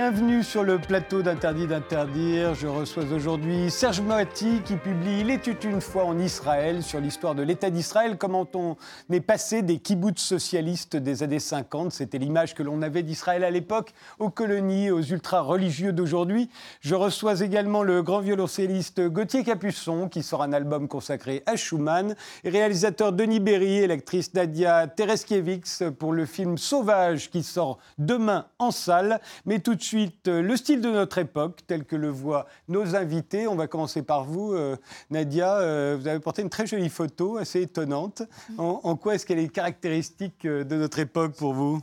Bienvenue sur le plateau d'Interdit d'interdire. Je reçois aujourd'hui Serge Moati qui publie était une fois en Israël sur l'histoire de l'État d'Israël, comment on est passé des kibbutz socialistes des années 50. C'était l'image que l'on avait d'Israël à l'époque, aux colonies, aux ultra-religieux d'aujourd'hui. Je reçois également le grand violoncelliste Gauthier Capuçon qui sort un album consacré à Schumann, et réalisateur Denis Berry et l'actrice Nadia Tereskiewicz pour le film Sauvage qui sort demain en salle. Mais tout de suite, euh, le style de notre époque, tel que le voient nos invités. On va commencer par vous, euh, Nadia. Euh, vous avez porté une très jolie photo, assez étonnante. Mm. En, quoi est-ce qu'elle est caractéristique de notre époque pour vous?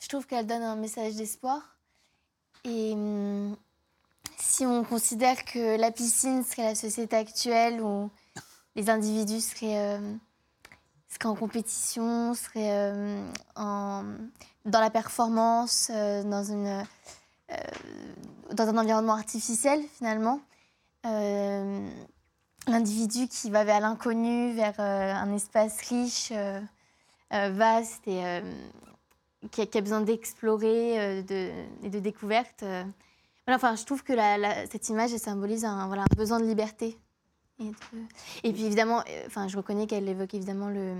Je trouve qu'elle donne un message d'espoir. Et hum, si on considère que la piscine serait la société actuelle où les individus seraient, en compétition, seraient en dans la performance, euh, dans, une, dans un environnement artificiel finalement. Euh, l'individu qui va vers l'inconnu, vers un espace riche, vaste et qui a, besoin d'explorer de, et de découverte. enfin, je trouve que cette image symbolise un, besoin de liberté. Et, et puis évidemment, enfin, je reconnais qu'elle évoque évidemment le,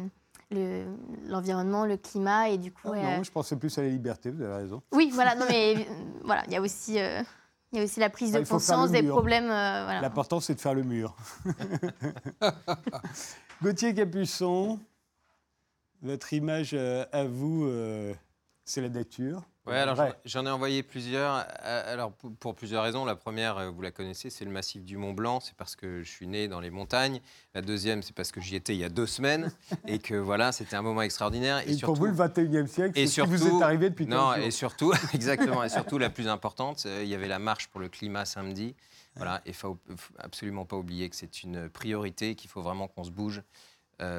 l'environnement, le, climat et du coup. Ah non, je pensais plus à la liberté, vous avez raison. Oui, voilà, non mais euh, voilà, il y a aussi. Euh, il y a aussi la prise de conscience des problèmes. Euh, L'important, c'est de faire le mur. Gauthier Capuçon, votre image à vous, c'est la nature. Oui, alors j'en ai envoyé plusieurs. Euh, alors pour, plusieurs raisons. La première, euh, vous la connaissez, c'est le massif du Mont Blanc. C'est parce que je suis né dans les montagnes. La deuxième, c'est parce que j'y étais il y a deux semaines et que voilà, c'était un moment extraordinaire. Et, pour vous, le 21e siècle, c'est ce qui vous est arrivé depuis Non, et surtout, exactement, et surtout la plus importante, euh, il y avait la marche pour le climat samedi. Voilà, et il faut absolument pas oublier que c'est une priorité, qu'il faut vraiment qu'on se bouge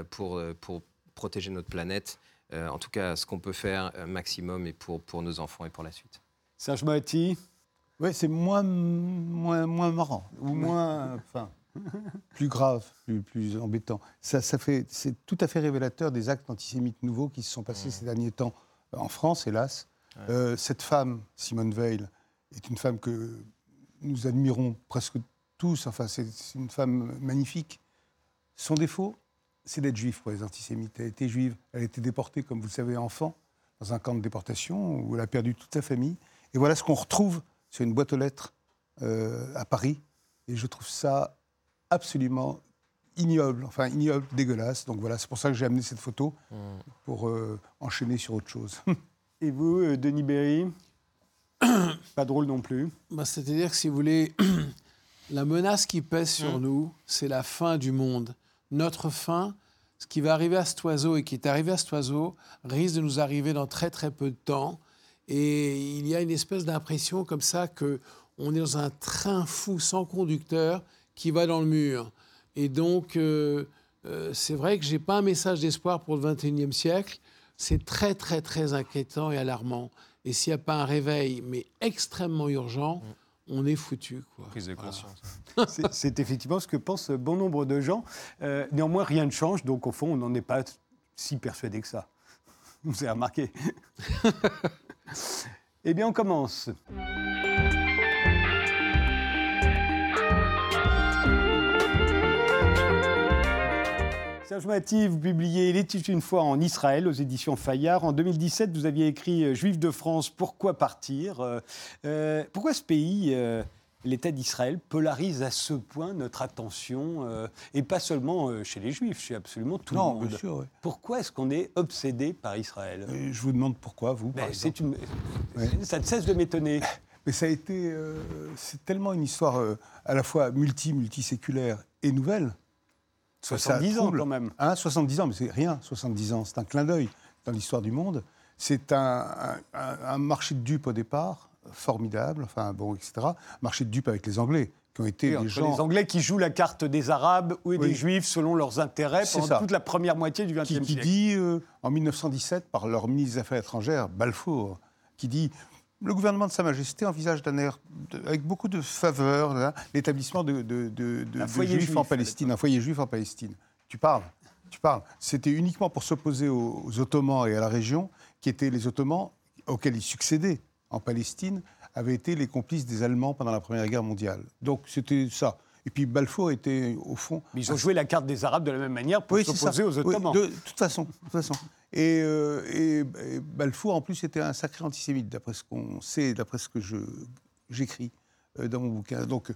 pour, pour protéger notre planète. Euh, en tout cas, ce qu'on peut faire euh, maximum et pour, pour nos enfants et pour la suite. Serge Moati Oui, c'est moins, moins, moins marrant, ou moins. Enfin, plus grave, plus, plus embêtant. Ça, ça fait, c'est tout à fait révélateur des actes antisémites nouveaux qui se sont passés ces derniers temps en France, hélas. Euh, cette femme, Simone Veil, est une femme que nous admirons presque tous. Enfin, c'est une femme magnifique. Son défaut, c'est d'être juif pour les antisémites. Elle était juive, elle a été déportée, comme vous le savez, enfant, dans un camp de déportation où elle a perdu toute sa famille. Et voilà ce qu'on retrouve sur une boîte aux lettres euh, à Paris. Et je trouve ça absolument ignoble, enfin ignoble, dégueulasse. Donc voilà, c'est pour ça que j'ai amené cette photo, mmh. pour euh, enchaîner sur autre chose. Et vous, euh, Denis Berry? Pas drôle non plus. Bah, C'est-à-dire que si vous voulez, la menace qui pèse sur mmh. nous, c'est la fin du monde notre fin, ce qui va arriver à cet oiseau et qui est arrivé à cet oiseau, risque de nous arriver dans très très peu de temps. Et il y a une espèce d'impression comme ça que on est dans un train fou sans conducteur qui va dans le mur. Et donc, euh, euh, c'est vrai que j'ai pas un message d'espoir pour le 21e siècle. C'est très, très, très inquiétant et alarmant. Et s'il n'y a pas un réveil, mais extrêmement urgent, mm on est foutu. Quoi. Prise de conscience. C'est effectivement ce que pensent bon nombre de gens. Euh, néanmoins, rien ne change, donc au fond, on n'en est pas si persuadé que ça. Vous avez remarqué Eh bien, on commence. Serge Mati, vous publiez était une fois en Israël aux éditions Fayard. En 2017, vous aviez écrit euh, Juifs de France, pourquoi partir? Euh, euh, Pourquoi ce pays, l'État d'Israël, polarise à ce point notre attention Et pas seulement chez les Juifs, chez absolument tout le monde? Bien sûr, Pourquoi est-ce qu'on est obsédé par Israël? Je vous demande pourquoi, vous ben, une... Ça ne cesse de m'étonner. Mais ça a été. c'est tellement une histoire à la fois multi, multiséculaire et nouvelle 70 ans quand même. Hein, 70 ans, mais c'est rien, 70 ans. C'est un clin d'œil dans l'histoire du monde. C'est un, marché de dupes au départ, formidable, enfin bon, etc. Marché de dupes avec les Anglais, qui ont été des gens... Les Anglais qui jouent la carte des Arabes ou des Juifs selon leurs intérêts pendant toute la première moitié du XXe siècle. Qui dit, euh, en 1917, par leur ministre des Affaires étrangères, Balfour, qui dit le gouvernement de Sa Majesté envisage d'un air, avec beaucoup de faveur, hein, l'établissement de, de, juifs en Palestine, un foyer juif en Palestine. Tu parles, tu parles. C'était uniquement pour s'opposer aux, Ottomans et à la région, qui étaient les Ottomans auxquels ils succédaient en Palestine avaient été les complices des Allemands pendant la Première Guerre mondiale. Donc c'était ça. Et puis Balfour était, au fond. Mais ils ont joué la carte des Arabes de la même manière pour Oui, s'opposer aux Oui, Ottomans. de, toute façon. de toute façon. Et, euh, et- et Balfour, en plus, était un sacré antisémite, d'après ce qu'on sait, d'après ce que j'écris euh, dans mon bouquin. Donc, euh,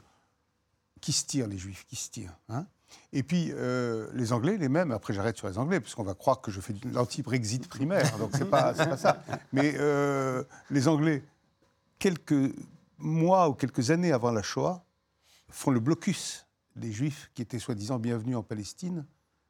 qui se tirent, les Juifs Qui se tirent hein? Et puis, euh, les Anglais, les mêmes, après j'arrête sur les Anglais, parce qu'on va croire que je fais de l'anti-Brexit primaire, donc c'est pas, pas ça. Mais les Anglais, quelques mois ou quelques années avant la Shoah, font le blocus des Juifs qui étaient soi-disant bienvenus en Palestine. Vous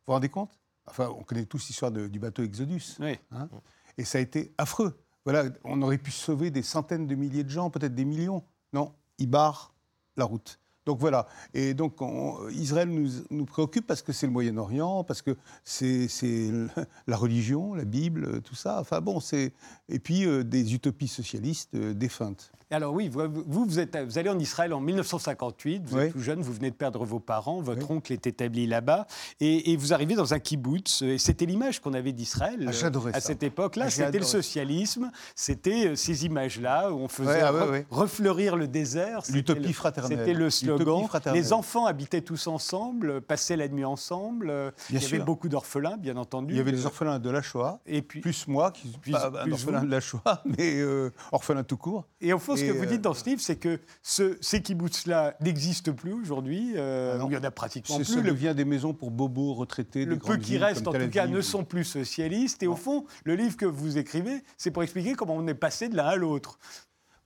vous rendez compte? Enfin, on connaît tous l'histoire du bateau Exodus. Oui. hein et ça a été affreux. Voilà, on aurait pu sauver des centaines de milliers de gens, peut-être des millions. Non, ils barrent la route. Donc voilà. Et donc on- Israël nous, nous préoccupe parce que c'est le Moyen-Orient, parce que c'est la religion, la Bible, tout ça. Enfin bon, c'est et puis euh, des utopies socialistes euh, défuntes. Et Alors oui, vous, vous, êtes, vous allez en Israël en 1958, vous Oui. êtes tout jeune, vous venez de perdre vos parents, votre Oui. oncle est établi là-bas, et, et vous arrivez dans un kibbutz, et c'était l'image qu'on avait d'Israël Ah, j'adorais à cette époque-là, Ah, c'était le socialisme, c'était euh, ces images-là où on faisait Ouais, ah ouais, re- ouais. refleurir le désert. L'utopie le- fraternelle. C'était le slogan. Les enfants habitaient tous ensemble, passaient la nuit ensemble, euh, Bien il y avait beaucoup d'orphelins, bien entendu. Il y avait les orphelins de la Shoah, Et puis, plus moi, qui suis un orphelin vous. de la Shoah, mais euh, orphelin tout court. Et au fond, ce que vous euh, dites dans ce livre, c'est que ce, ces kibbutz-là n'existent plus aujourd'hui. euh, Ah il y en a pratiquement plus. ça Le, devient des maisons pour bobos retraités. le peu qui reste, en tout cas, ne sont plus socialistes. Et au fond, le livre que vous écrivez, c'est pour expliquer comment on est passé de l'un à l'autre.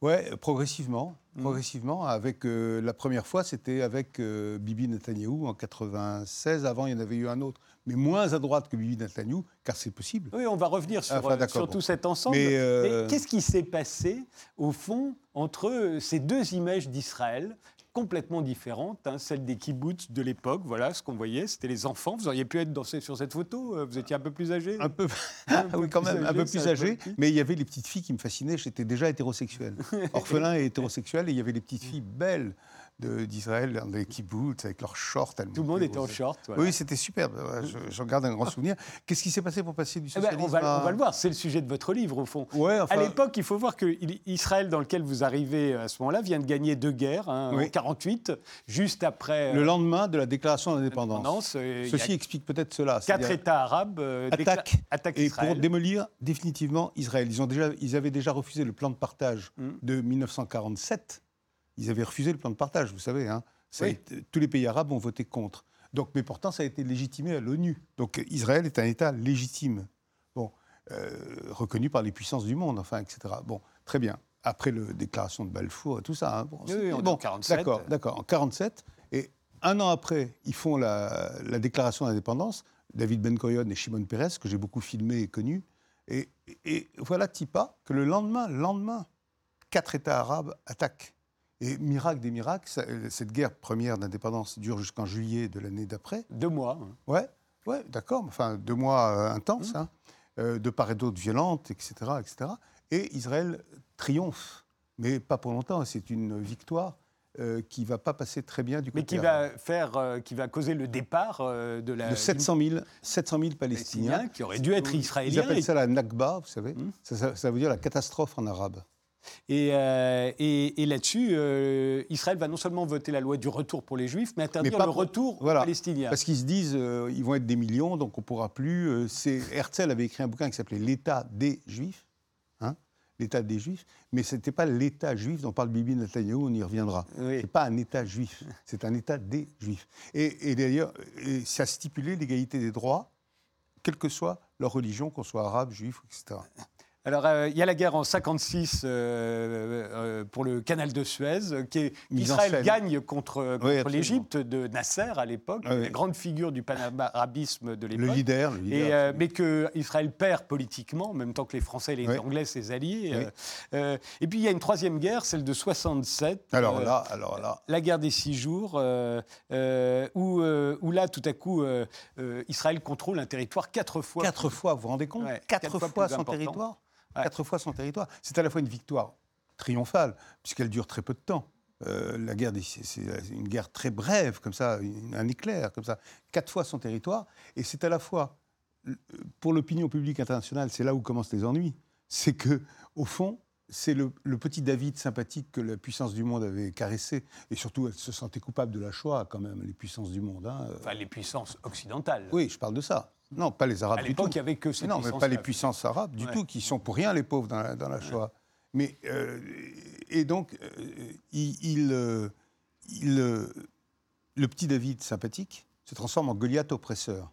Ouais, progressivement. Mm. Progressivement, avec euh, la première fois, c'était avec euh, Bibi Netanyahou en 96. Avant, il y en avait eu un autre, mais moins à droite que Bibi Netanyahou, car c'est possible. Oui, on va revenir sur, Enfin, euh, bon. tout cet ensemble. Mais, euh, Mais qu'est-ce qui s'est passé, au fond, entre ces deux images d'Israël complètement différentes, hein, celle des kibbutz de l'époque, voilà ce qu'on voyait, c'était les enfants. Vous auriez pu être dans ces- sur cette photo, euh, vous étiez un peu plus âgé. Un peu, Un peu oui, quand même, un peu plus âgé, peu mais il y avait les petites filles qui me fascinaient. J'étais déjà hétérosexuel, orphelin et hétérosexuel, et il y avait les petites filles belles d'Israël dans des kibbutz avec leurs shorts. Tout le monde était en short. voilà. Oui, c'était superbe. J'en garde un grand souvenir. Qu'est-ce qui s'est passé pour passer du Eh ben, socialisme on, va, à- on va le voir, c'est le sujet de votre livre au fond. Ouais, enfin, à l'époque, il faut voir que Israël, dans lequel vous arrivez à ce moment-là, vient de gagner deux guerres, hein, Oui. en 48, juste après le euh, lendemain de la déclaration d'indépendance. euh, Ceci explique peut-être cela. quatre États arabes euh, attaquent attaquent et Israël. pour démolir définitivement Israël. Ils, ont déjà, ils avaient déjà refusé le plan de partage Mm. de 1947. Ils avaient refusé le plan de partage, vous savez. hein. Ça a Oui. été- tous les pays arabes ont voté contre. Donc, mais pourtant, ça a été légitimé à l'ONU. Donc Israël est un État légitime, bon, euh, reconnu par les puissances du monde, enfin, etc. Bon, très bien. Après la déclaration de Balfour et tout ça. hein, bon, Oui, oui, on bon, en 47. D'accord, d'accord. En 47. Et un an après, ils font la, la déclaration d'indépendance. David Ben Gurion et Shimon Peres, que j'ai beaucoup filmé et connu. Et, et voilà Tipa que le lendemain, le lendemain, quatre États arabes attaquent. Et miracle des miracles, ça- euh, cette guerre première d'indépendance dure jusqu'en juillet de l'année d'après. Deux mois. hein. Ouais, ouais, d'accord. Enfin, deux mois euh, intenses, hein, euh, de part et d'autre violentes, etc., etc. Et Israël triomphe, mais pas pour longtemps. C'est une victoire euh, qui va pas passer très bien du côté Mais qui arabe. va, faire, qui va causer le départ de la. de 700 000, 700 000 Palestiniens. Palestiniens, qui auraient dû être Ils israéliens. appellent et- ça la Nakba, vous savez. Ça, ça- ça veut dire la catastrophe en arabe. Et, euh, et- et là-dessus, euh, Israël va non seulement voter la loi du retour pour les Juifs, mais interdire pas le pour- retour voilà. palestinien. Parce qu'ils se disent, euh, ils vont être des millions, donc on ne pourra plus. euh, c'est- Herzl avait écrit un bouquin qui s'appelait L'État des Juifs, hein, l'État des Juifs, mais ce n'était pas l'État juif dont parle Bibi Netanyahu, on y reviendra. Oui. Ce n'est pas un État juif, c'est un État des Juifs. Et, et d'ailleurs, ça stipulait l'égalité des droits, quelle que soit leur religion, qu'on soit arabe, juif, etc. Alors, euh, il y a la guerre en 56 euh, euh, pour le canal de Suez, euh, qui qu'Israël gagne contre, contre l'Égypte de Nasser à l'époque, Ah oui. la grande figure du panarabisme de Le l'époque. leader, le leader. Et, euh, mais que Israël perd politiquement, en même temps que les Français et les Oui. Anglais, ses alliés. Et puis il y a une troisième guerre, celle de 67. alors là, alors là, la guerre des six jours, où, où là, tout à coup, Israël contrôle un territoire quatre fois. Quatre fois, vous vous rendez compte? Ouais, quatre, quatre fois son important. territoire? Ouais. Quatre fois son territoire. C'est à la fois une victoire triomphale, puisqu'elle dure très peu de temps. Euh, la guerre, c'est une guerre très brève, comme ça, un éclair, comme ça. Quatre fois son territoire. Et c'est à la fois, pour l'opinion publique internationale, c'est là où commencent les ennuis. C'est que, au fond, c'est le, le petit David sympathique que la puissance du monde avait caressé. Et surtout, elle se sentait coupable de la Shoah, quand même, les puissances du monde. hein. Enfin, les puissances occidentales. Oui, je parle de ça. Non, pas les Arabes À du l'époque, tout. il n'y avait que ces non, mais pas les puissances arabes du Ouais. tout, qui sont pour rien les pauvres dans la, dans la Shoah. Mais, euh, et donc, euh, il, il, euh, il, le petit David sympathique se transforme en Goliath oppresseur.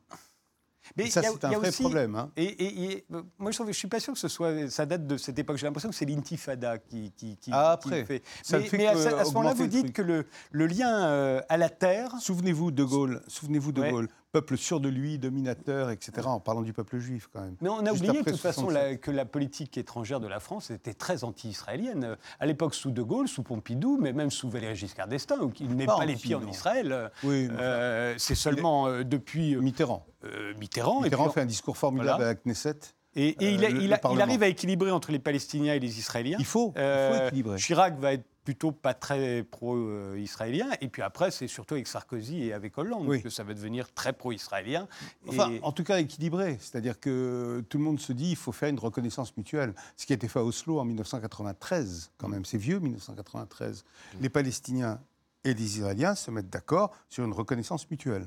Mais Et ça, c'est un vrai aussi- problème. hein. Et, et- et, moi, je ne suis pas sûr que ce soit, ça date de cette époque. J'ai l'impression que c'est l'intifada qui, qui, qui- Ah, qui après. le fait. Ça mais fait mais à, ce- à ce moment-là, vous dites que le, le lien euh, à la terre, Souvenez-vous de Gaulle, souvenez-vous de Ouais. Gaulle, peuple sûr de lui, dominateur, etc. En parlant du peuple juif quand même. Mais on a Juste oublié de toute façon 67. la- que la politique étrangère de la France était très anti-israélienne. À l'époque, sous De Gaulle, sous Pompidou, mais même sous Valéry Giscard d'Estaing, où il n'est Pas pas les pieds en. Israël. euh, Oui, euh, c'est seulement euh, depuis euh, Mitterrand. euh, Mitterrand. Mitterrand fait un discours formidable Voilà. à la Knesset. Et, et il, a- le- il le a- il Parlement. arrive à équilibrer entre les Palestiniens et les Israéliens. Il faut, il faut équilibrer. Chirac va être plutôt pas très pro-israélien. Et puis après, c'est surtout avec Sarkozy et avec Hollande Oui. que ça va devenir très pro-israélien. Enfin, Et- en tout cas équilibré. C'est-à-dire que tout le monde se dit il faut faire une reconnaissance mutuelle. Ce qui a été fait à Oslo en 1993, quand même, c'est vieux 1993. Les Palestiniens et les Israéliens se mettent d'accord sur une reconnaissance mutuelle.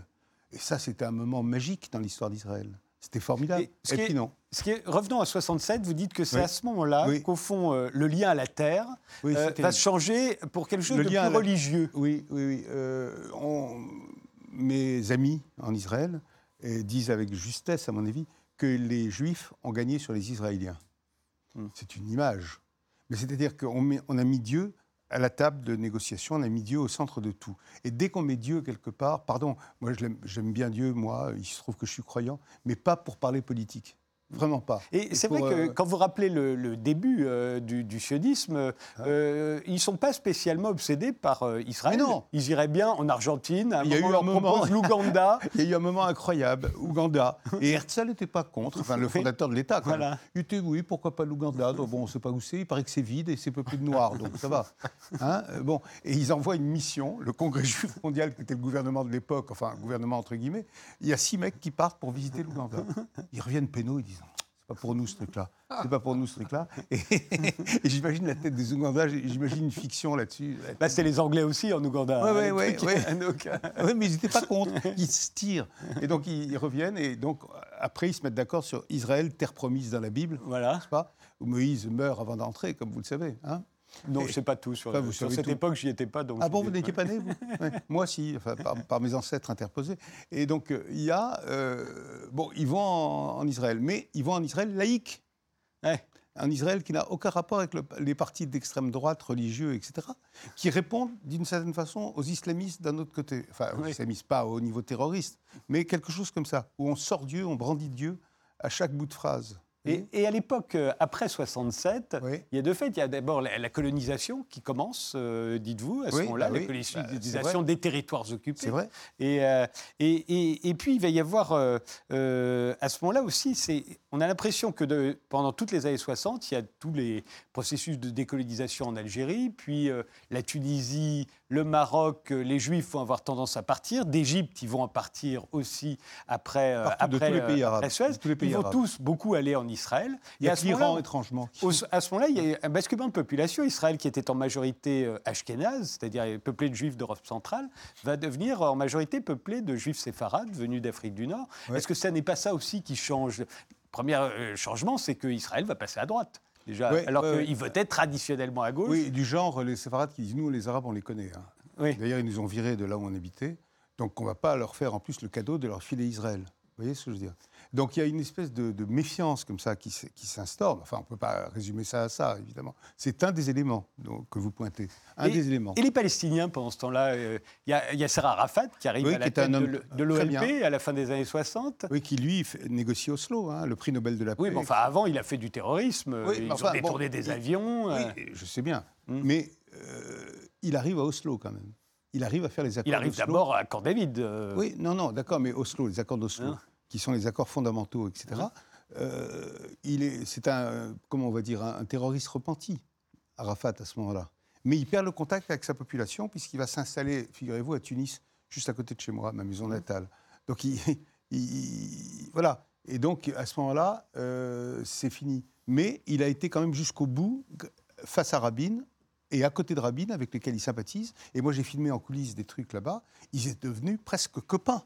Et ça, c'était un moment magique dans l'histoire d'Israël. C'était formidable. Et Et, ce qui puis est- non. Ce qui est- revenons à 67, vous dites que c'est Oui. à ce moment-là Oui. qu'au fond, euh, le lien à la terre Oui, euh, va se changer pour quelque chose Le de plus la- religieux. Oui, oui, oui. Euh, on- mes amis en Israël euh, disent avec justesse, à mon avis, que les Juifs ont gagné sur les Israéliens. Hmm. C'est une image. Mais c'est-à-dire qu'on on a mis Dieu à la table de négociation, on a mis Dieu au centre de tout. Et dès qu'on met Dieu quelque part, pardon, moi j'aime bien Dieu, moi, il se trouve que je suis croyant, mais pas pour parler politique. Vraiment pas. Et c'est vrai que euh, quand vous rappelez le, le début euh, du, du sionisme, euh, ils ne sont pas spécialement obsédés par Israël. Mais non. Ils iraient bien en Argentine, à un Il y a moment, eu on leur un moment- l'Ouganda. Il y a eu un moment incroyable, Ouganda. Et Herzl n'était pas contre, enfin le fondateur de l'État. Voilà. Il était, oui, pourquoi pas l'Ouganda? Bon, on ne sait pas où c'est, il paraît que c'est vide et c'est peuplé de noirs, donc ça va. Hein bon, et ils envoient une mission, le Congrès juif mondial, qui était le gouvernement de l'époque, enfin, gouvernement entre guillemets. Il y a six mecs qui partent pour visiter l'Ouganda. Ils reviennent pénaux, ils disent pas pour nous ce truc-là. C'est pas pour nous ce truc-là. Et, et j'imagine la tête des Ougandais, j'imagine une fiction là-dessus. Bah, c'est les Anglais aussi en Ouganda. Ouais, hein, ouais, le ouais, truc. ouais. Donc, euh, Oui, mais ils n'étaient pas contre. Ils se tirent. Et donc, ils, ils reviennent. Et donc, après, ils se mettent d'accord sur Israël, terre promise dans la Bible, voilà. pas? Où Moïse meurt avant d'entrer, comme vous le savez. hein Non, je ne sais pas tout sur, Enfin, vous sur cette tout. époque, j'y étais pas. Donc ah bon, vous n'étiez pas né, vous Ouais. Moi, si, enfin, par, par mes ancêtres interposés. Et donc, euh, il y a. euh, bon, ils vont en, en Israël, mais ils vont en Israël laïque. Ouais. Un Israël qui n'a aucun rapport avec le- les partis d'extrême droite, religieux, etc., qui répondent d'une certaine façon aux islamistes d'un autre côté. Enfin, aux islamistes, pas au niveau terroriste, mais quelque chose comme ça, où on sort Dieu, on brandit Dieu à chaque bout de phrase. Et, et à l'époque, euh, après 67, Oui. il y a deux faits. Il y a d'abord la, la colonisation qui commence, euh, dites-vous, à ce Oui, moment-là, bah la oui, colonisation bah, des territoires occupés. C'est vrai Et, euh, et, et- et puis, il va y avoir, euh, à ce moment-là aussi, c'est, on a l'impression que de- pendant toutes les années 60, il y a tous les processus de décolonisation en Algérie, puis la Tunisie, le Maroc, les Juifs vont avoir tendance à partir. D'Égypte, ils vont en partir aussi après, Partout, de après, tous les pays arabes. après Suez. De tous les pays ils vont arabes. tous beaucoup aller en Israël. Y Et a à ce l'Iran, étrangement. au- à ce moment-là, il y a un basculement de population. Israël, qui était en majorité euh, ashkénaze, c'est-à-dire peuplé de juifs d'Europe centrale, va devenir en majorité peuplé de juifs séfarades venus d'Afrique du Nord. Ouais. Est-ce que ça n'est pas ça aussi qui change? Le premier euh, changement, c'est qu'Israël va passer à droite, déjà, Ouais, alors ouais, ouais. qu'il votait traditionnellement à gauche. Oui, du genre, les séfarades qui disent nous, les Arabes, on les connaît. hein. Oui. D'ailleurs, ils nous ont virés de là où on habitait. Donc, on ne va pas leur faire en plus le cadeau de leur filer Israël. Vous voyez ce que je veux dire? Donc, il y a une espèce de, de méfiance comme ça qui, s'instaure. Enfin, on ne peut pas résumer ça à ça, évidemment. C'est un des éléments donc, que vous pointez. Un Et- des éléments. Et les Palestiniens, pendant ce temps-là, euh, il y a Yasser Arafat qui arrive Oui, à la qui tête de homme l'OLP à la fin des années 60. Oui, qui, lui, négocie Oslo, hein, le prix Nobel de la paix. Oui, mais enfin, avant, il a fait du terrorisme. Oui, Ils mais ont enfin, détourné bon, des il- avions. Oui, euh, je sais bien. Hmm. Mais euh, il arrive à Oslo, quand même. Il arrive à faire les accords il arrive d'Oslo. d'abord à Camp David. euh, Oui, non, non, d'accord, mais Oslo, les accords d'Oslo, Hein qui sont les accords fondamentaux, etc., euh, il est, c'est un, comment on va dire, un, un terroriste repenti, Arafat, à ce moment-là. Mais il perd le contact avec sa population, puisqu'il va s'installer, figurez-vous, à Tunis, juste à côté de chez moi, ma maison natale. Donc, il, il- voilà. Et donc, à ce moment-là, euh, c'est fini. Mais il a été quand même jusqu'au bout, face à Rabin et à côté de Rabin, avec lesquels il sympathise. Et moi, j'ai filmé en coulisses des trucs là-bas. Ils étaient devenus presque copains.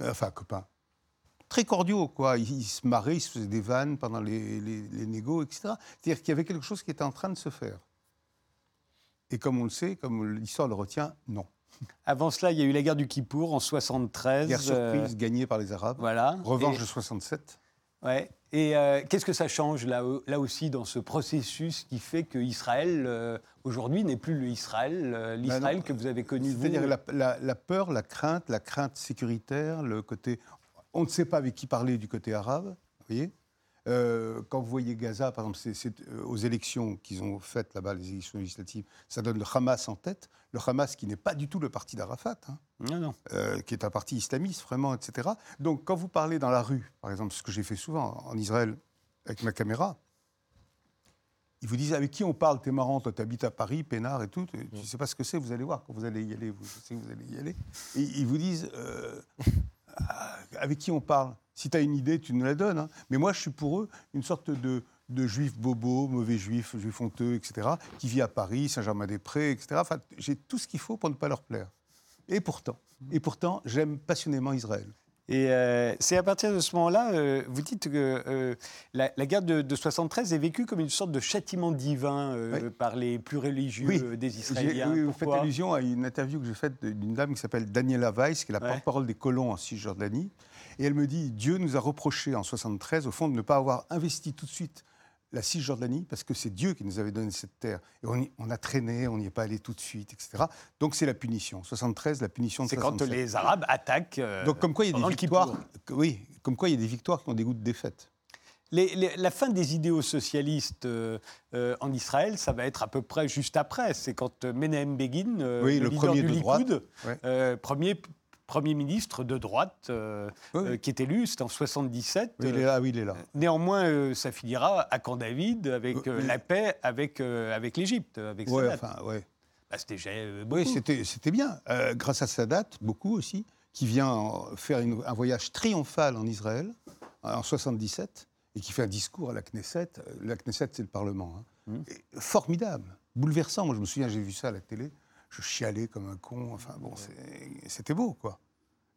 Euh, Enfin, copains. Très cordiaux, quoi. Ils, ils se marraient, ils se faisaient des vannes pendant les, les, les négos, etc. C'est-à-dire qu'il y avait quelque chose qui était en train de se faire. Et comme on le sait, comme l'histoire le retient, non. Avant cela, il y a eu la guerre du Kippour en 73. Guerre surprise euh, gagnée par les Arabes. voilà. Revanche Et- de 67. Ouais. Et euh, qu'est-ce que ça change là, là aussi dans ce processus qui fait que Israël euh, aujourd'hui n'est plus le Israël, euh, l'Israël Bah non. que vous avez connu vous C'est-à-dire la, la- la peur, la crainte, la crainte sécuritaire, le côté. On ne sait pas avec qui parler du côté arabe, vous voyez Euh, Quand vous voyez Gaza, par exemple, c'est- euh, aux élections qu'ils ont faites là-bas, les élections législatives, ça donne le Hamas en tête. Le Hamas qui n'est pas du tout le parti d'Arafat, hein, Non, non. euh, qui est un parti islamiste, vraiment, etc. Donc quand vous parlez dans la rue, par exemple, ce que j'ai fait souvent en Israël avec ma caméra, ils vous disent avec qui on parle, t'es marrant, toi t'habites à Paris, Pénard et tout, tu ne sais pas ce que c'est, vous allez voir quand vous allez y aller, vous, je sais que vous allez y aller. Et ils vous disent avec qui on parle. Si tu as une idée, tu nous la donnes. hein. Mais moi, je suis pour eux une sorte de, de juif bobo, mauvais juif, juif honteux, etc., qui vit à Paris, Saint-Germain-des-Prés, etc. J'ai tout ce qu'il faut pour ne pas leur plaire. Et pourtant, et pourtant, j'aime passionnément Israël. Et euh, c'est à partir de ce moment-là, euh, vous dites que euh, la, la guerre de, de 73 est vécue comme une sorte de châtiment divin Oui. par les plus religieux Oui. des Israéliens. oui, vous faites allusion à une interview que j'ai faite d'une dame qui s'appelle Daniela Weiss, qui est la Ouais. porte-parole des colons en Cisjordanie. Et elle me dit Dieu nous a reproché en 73, au fond, de ne pas avoir investi tout de suite la Cisjordanie, parce que c'est Dieu qui nous avait donné cette terre. Et on, y- on a traîné, on n'y est pas allé tout de suite, etc. Donc c'est la punition. 73, la punition de C'est quand 67. les Arabes attaquent. euh, Donc comme quoi il y a des victoires. Oui, comme quoi il y a des victoires qui ont des goûts de défaite. Les- les- la fin des idéaux socialistes euh, euh, en Israël, ça va être à peu près juste après. C'est quand Menahem Begin, euh, Oui, le, le leader premier du de droite. Likoud, Ouais. premier, premier ministre de droite euh, Oui, euh, qui est élu, c'était en 77. Oui, il est là, oui, il est là. Néanmoins, euh, ça finira à Camp David avec euh, Oui. la paix avec, euh, avec l'Égypte, avec Sadat. enfin. Bah, c'était euh. Oui, c'était bien. Euh, grâce à Sadat, beaucoup aussi, qui vient en- faire une- un voyage triomphal en Israël en 77 et qui fait un discours à la Knesset. Euh, La Knesset, c'est le Parlement. hein. Et formidable, bouleversant. Moi, je me souviens, j'ai vu ça à la télé. Je chialais comme un con. Enfin, bon, c'était beau, quoi.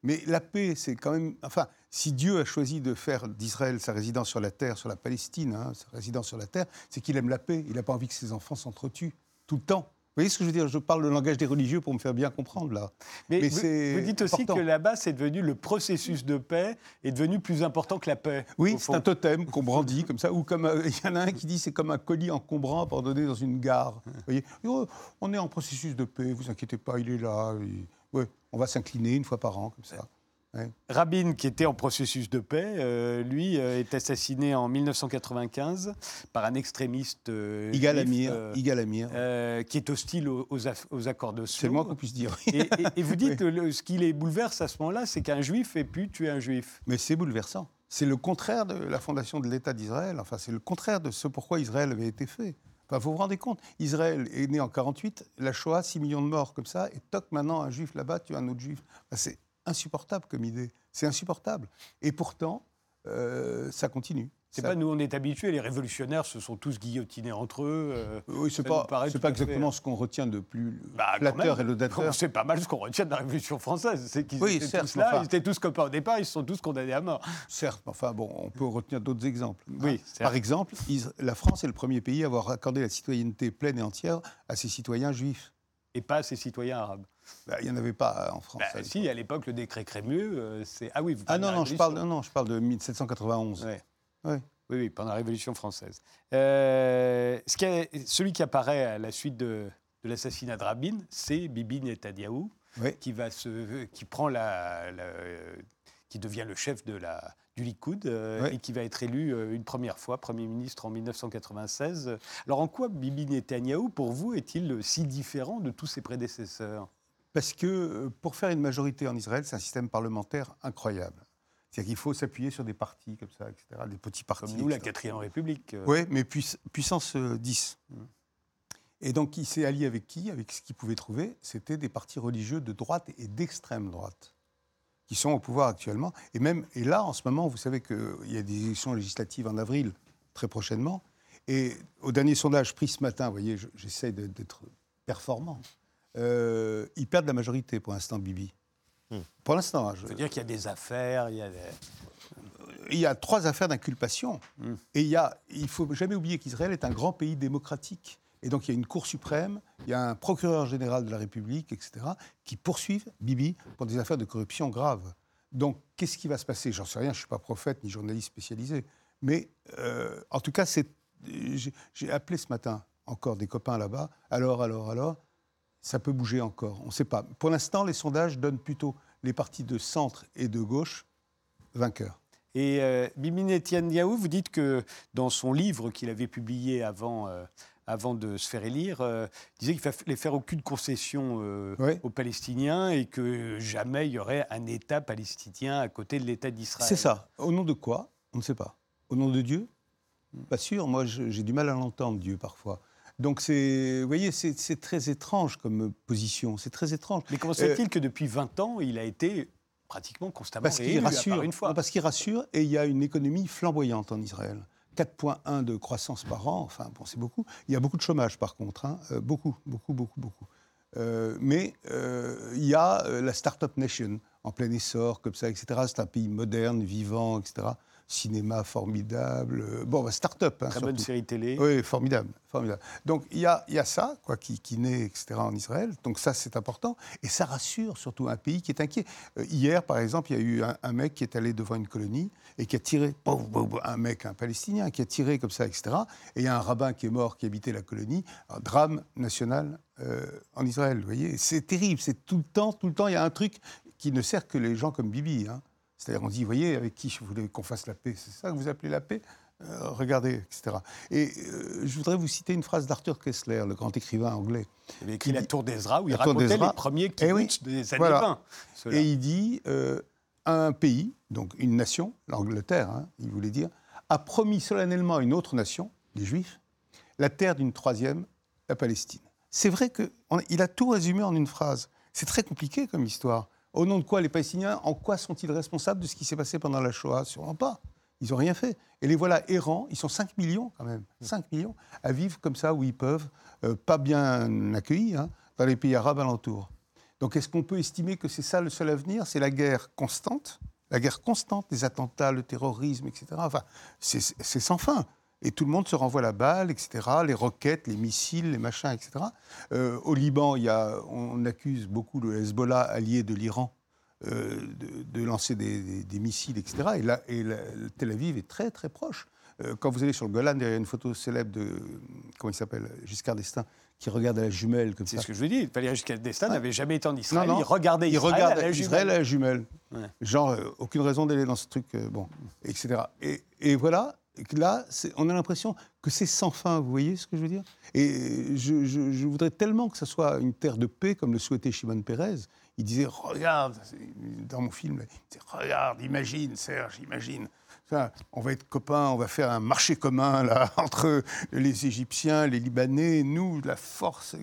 Mais la paix, c'est quand même. Enfin, si Dieu a choisi de faire d'Israël sa résidence sur la terre, sur la Palestine, hein, sa résidence sur la terre, c'est qu'il aime la paix. Il n'a pas envie que ses enfants s'entretuent tout le temps. Vous voyez ce que je veux dire? Je parle le langage des religieux pour me faire bien comprendre, là. Mais, Mais vous, dites aussi important. que là-bas, c'est devenu le processus de paix est devenu plus important que la paix. Oui, c'est un totem qu'on brandit comme ça, ou comme euh, il y en a un qui dit c'est comme un colis encombrant abandonné dans une gare. Vous voyez, Oh, on est en processus de paix, vous inquiétez pas, il est là. il- ouais, on va s'incliner une fois par an comme ça. Ouais. Rabin, qui était en processus de paix, euh, lui, euh, est assassiné en 1995 par un extrémiste euh, Igal Amir, euh, Igal Amir. qui est hostile aux, aux aff- aux accords de c'est le moins qu'on puisse dire. Et, et- et vous dites, le- ce qui les bouleverse à ce moment-là, c'est qu'un juif ait pu tuer un juif. Mais c'est bouleversant. C'est le contraire de la fondation de l'État d'Israël. Enfin, c'est le contraire de ce pourquoi Israël avait été fait. Enfin, vous vous rendez compte Israël est né en 48, la Shoah, 6 millions de morts comme ça, et toc, maintenant, un juif là-bas tue un autre juif. Enfin, c'est insupportable comme idée. C'est insupportable. Et pourtant, euh, ça continue. C'est Ça- pas nous, on est habitués, les révolutionnaires se sont tous guillotinés entre eux. euh, Oui, c'est pas, c'est à fait- exactement ce qu'on retient de plus Bah, flatteur et laudateur. C'est pas mal ce qu'on retient de la Révolution française. C'est qu'ils Oui, étaient certes, tous là, enfin- ils étaient tous copains au départ, ils se sont tous condamnés à mort. Certes, mais enfin bon, on peut retenir d'autres exemples. Oui, certes. Par exemple, la France est le premier pays à avoir accordé la citoyenneté pleine et entière à ses citoyens juifs. Et pas ces citoyens arabes. Bah, Il n'y en avait pas en France. Bah, à si, à l'époque, le décret Crémieux, euh, c'est. Ah oui, vous Ah non, non, je parle, non, non, je parle de 1791. Ouais. Ouais. Oui, oui, pendant la Révolution française. Euh, ce qui est- celui qui apparaît à la suite de, de l'assassinat de Rabin, c'est Bibi Netanyahou, qui, va se, qui prend la, la- qui devient le chef de la, du Likoud euh, et qui va être élu euh, une première fois Premier ministre en 1996. Alors en quoi Bibi Netanyahou, pour vous, est-il si différent de tous ses prédécesseurs? Parce que euh, pour faire une majorité en Israël, c'est un système parlementaire incroyable. C'est-à-dire qu'il faut s'appuyer sur des partis comme ça, etc., des petits partis. Comme nous, la etc. quatrième République. euh, Oui, mais puiss- puissance euh, 10. Et donc, il s'est allié avec qui? Avec ce qu'il pouvait trouver. C'était des partis religieux de droite et d'extrême droite qui sont au pouvoir actuellement. Et même, et là, en ce moment, vous savez qu'il y a des élections législatives en avril, très prochainement. Et au dernier sondage pris ce matin, vous voyez, je- j'essaie d'être performant. Euh, ils perdent la majorité pour l'instant, Bibi. Hmm. Pour l'instant, hein, je- Ça veut dire qu'il y a des affaires, il y a des... il y a trois affaires d'inculpation. Mm. Et il y a, il faut jamais oublier qu'Israël est un grand pays démocratique. Et donc il y a une Cour suprême, il y a un procureur général de la République, etc., qui poursuivent Bibi pour des affaires de corruption graves. Donc qu'est-ce qui va se passer? J'en sais rien, je ne suis pas prophète ni journaliste spécialisé. Mais euh, en tout cas, j'ai, j'ai appelé ce matin encore des copains là-bas. Alors, alors, alors, ça peut bouger encore. On ne sait pas. Pour l'instant, les sondages donnent plutôt les partis de centre et de gauche vainqueurs. Et euh, Bibi Netanyahu, vous dites que dans son livre qu'il avait publié avant, euh, avant de se faire élire, euh, il disait qu'il fallait faire aucune concession euh, aux Palestiniens et que jamais il y aurait un État palestinien à côté de l'État d'Israël. C'est ça. Au nom de quoi? On ne sait pas. Au nom de Dieu? Pas sûr. Moi, j'ai du mal à l'entendre, Dieu, parfois. Donc, c'est, vous voyez, c'est très étrange comme position. C'est très étrange. Mais comment se fait-il que depuis 20 ans, il a été pratiquement constamment Parce qu'il rassure. une fois? Non, parce qu'il rassure et il y a une économie flamboyante en Israël. 4,1 de croissance par an, enfin, bon, c'est beaucoup. Il y a beaucoup de chômage, par contre. hein. Euh, beaucoup, beaucoup, beaucoup, beaucoup. Euh, mais euh, il y a euh, la Startup Nation en plein essor, comme ça, etc. C'est un pays moderne, vivant, etc. Cinéma formidable. Euh, Bon, bah, start-up. hein, Très bonne série télé. Oui, formidable, formidable. Donc il y a, y a ça, quoi, qui, qui naît, etc., en Israël. Donc ça, c'est important. Et ça rassure surtout un pays qui est inquiet. Euh, hier, par exemple, il y a eu un, un mec qui est allé devant une colonie et qui a tiré, un mec, un Palestinien, qui a tiré comme ça, etc. Et il y a un rabbin qui est mort, qui habitait la colonie. Drame national euh, en Israël, vous voyez. C'est terrible, c'est tout le temps, tout le temps, il y a un truc qui ne sert que les gens comme Bibi. hein. C'est-à-dire, on dit, voyez, avec qui je voulais qu'on fasse la paix C'est ça que vous appelez la paix? Euh, Regardez, etc. Et euh, je voudrais vous citer une phrase d'Arthur Kessler, le grand écrivain anglais. Il avait écrit La Tour d'Ezra, où il racontait les premiers Eh oui, kibbutz des années voilà. 20. ceux-là. Et il dit euh, un pays, donc une nation, l'Angleterre, hein, il voulait dire, a promis solennellement à une autre nation, les Juifs, la terre d'une troisième, la Palestine. C'est vrai qu'il a tout résumé en une phrase. C'est très compliqué comme histoire. Au nom de quoi les Palestiniens, en quoi sont-ils responsables de ce qui s'est passé pendant la Shoah Sûrement pas? Ils n'ont rien fait. Et les voilà errants, ils sont 5 millions quand même, 5 millions, à vivre comme ça où ils peuvent, euh, pas bien accueillis, hein, dans les pays arabes alentours. Donc est-ce qu'on peut estimer que c'est ça le seul avenir? C'est la guerre constante, la guerre constante, les attentats, le terrorisme, etc. Enfin, c'est c'est sans fin. Et tout le monde se renvoie la balle, etc. Les roquettes, les missiles, les machins, etc. Euh, au Liban, il y a, on accuse beaucoup le Hezbollah, allié de l'Iran, euh, de, de lancer des, des- des missiles, etc. Et, là, et la- Tel Aviv est très, très proche. Euh, quand vous allez sur le Golan, derrière une photo célèbre de, comment il s'appelle, Giscard d'Estaing, qui regarde à la jumelle comme C'est ça. ce que je vous dis. Valéry Giscard d'Estaing Ouais. n'avait jamais été en Israël. Non, non. Il regardait Il Israël regarde à la Israël jumelle. à la jumelle. Ouais. Genre, aucune raison d'aller dans ce truc, bon, etc. Et, et voilà, là, on a l'impression que c'est sans fin, vous voyez ce que je veux dire? Et je, voudrais tellement que ça soit une terre de paix, comme le souhaitait Shimon Peres. Il disait, regarde, dans mon film, il disait, regarde, imagine, Serge, imagine. On va être copains, on va faire un marché commun là, entre les Égyptiens, les Libanais, nous, la force.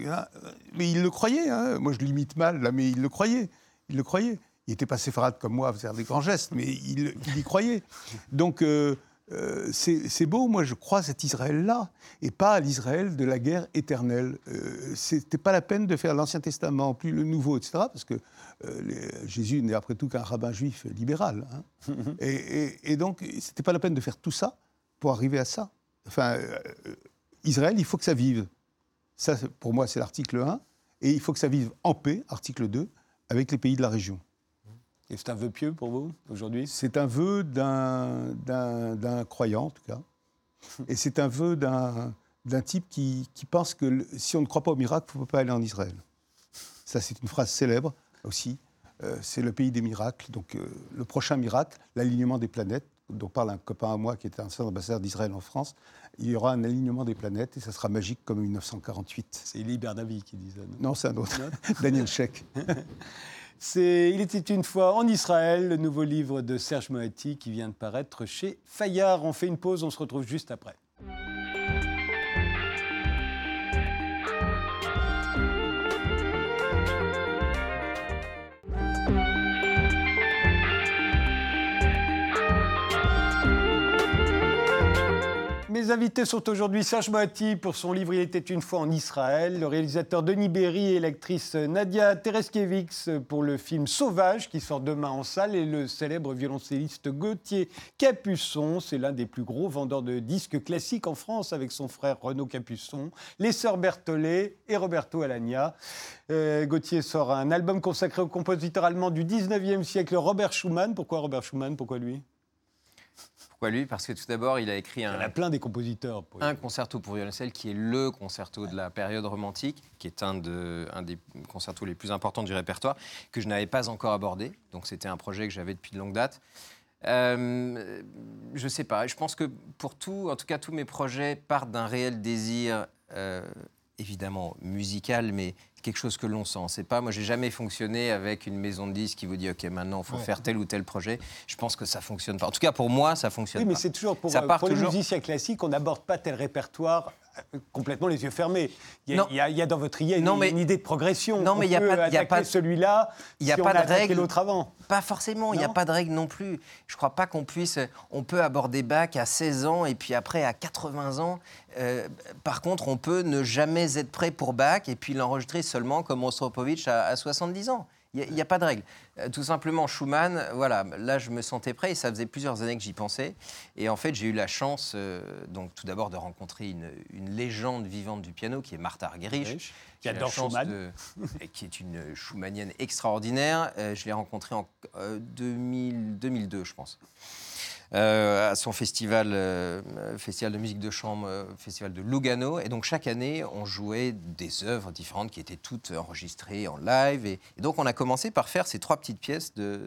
Mais il le croyait, hein. moi je l'imite mal, là, mais il le croyait. Il le croyait. Il n'était pas séfarade comme moi à faire des grands gestes, mais il, il y croyait. Donc euh, euh, c'est beau, moi je crois à cet Israël-là, et pas à l'Israël de la guerre éternelle. Euh, C'était pas la peine de faire l'Ancien Testament, plus le Nouveau, etc., parce que euh, les- Jésus n'est après tout qu'un rabbin juif libéral. hein. et, et- et donc, c'était pas la peine de faire tout ça pour arriver à ça. Enfin, euh, Israël, il faut que ça vive. Ça, pour moi, c'est l'article 1. Et il faut que ça vive en paix, article 2, avec les pays de la région. Et c'est un vœu pieux pour vous, aujourd'hui C'est un vœu d'un- croyant, en tout cas. Et c'est un vœu d'un type qui, qui pense que le- si on ne croit pas au miracle, il ne faut pas aller en Israël. Ça, c'est une phrase célèbre aussi. Euh, c'est le pays des miracles. Donc, euh, le prochain miracle, l'alignement des planètes, dont parle un copain à moi qui était ancien ambassadeur d'Israël en France. Il y aura un alignement des planètes et ça sera magique comme 1948. C'est Elie Bernavi qui ça. non? Non, c'est un autre. Daniel Sheck. C'est Il était une fois en Israël, le nouveau livre de Serge Moati qui vient de paraître chez Fayard. On fait une pause, on se retrouve juste après. Mes invités sont aujourd'hui Serge Moati pour son livre Il était une fois en Israël, le réalisateur Denis Berry et l'actrice Nadia Tereskiewicz pour le film Sauvage qui sort demain en salle et le célèbre violoncelliste Gauthier Capuçon. C'est l'un des plus gros vendeurs de disques classiques en France avec son frère Renaud Capuçon, les sœurs Berthollet et Roberto Alagna. Euh, Gauthier sort un album consacré au compositeur allemand du 19e siècle, Robert Schumann. Pourquoi Robert Schumann? Pourquoi lui? Pourquoi lui? Parce que tout d'abord, il a écrit Il y en a un, plein des compositeurs. pour- un concerto pour violoncelle qui est le concerto de la période romantique, qui est un, de, un des concertos les plus importants du répertoire, que je n'avais pas encore abordé. Donc c'était un projet que j'avais depuis de longue date. Euh, je sais pas. Je pense que pour tout, en tout cas, tous mes projets partent d'un réel désir, euh, évidemment musical, mais quelque chose que l'on sent. C'est pas, moi, j'ai jamais fonctionné avec une maison de disques qui vous dit, ok, maintenant, il faut Ouais. faire tel ou tel projet. Je pense que ça fonctionne pas. En tout cas, pour moi, ça fonctionne Oui, mais c'est toujours pour, Ça euh, part pour les toujours- musiciens classiques, on n'aborde pas tel répertoire euh, complètement les yeux fermés. Il y a, Non. il y a- il y a dans votre idée une, Non, mais- une idée de progression. Non, mais il y a pas de- il y a attaquer pas de- celui-là il y a si pas de règle. l'autre avant. Pas forcément, il n'y a pas de règle non plus. Je crois pas qu'on puisse. On peut aborder Bach à 16 ans et puis après à 80 ans. Euh, par contre, on peut ne jamais être prêt pour Bach et puis l'enregistrer seulement comme Rostropovitch à, à 70 ans. Il n'y a, pas de règle. Euh, tout simplement, Schumann, voilà, là je me sentais prêt et ça faisait plusieurs années que j'y pensais. Et en fait, j'ai eu la chance, euh, donc tout d'abord, de rencontrer une, une légende vivante du piano qui est Martha Argerich. Qui adore Schumann. de- qui est une Schumannienne extraordinaire. Euh, je l'ai rencontrée en euh, 2000 2002, je pense. Euh, à son festival, euh, festival de musique de chambre, euh, festival de Lugano. Et donc chaque année, on jouait des œuvres différentes qui étaient toutes enregistrées en live. Et, et donc on a commencé par faire ces trois petites pièces de,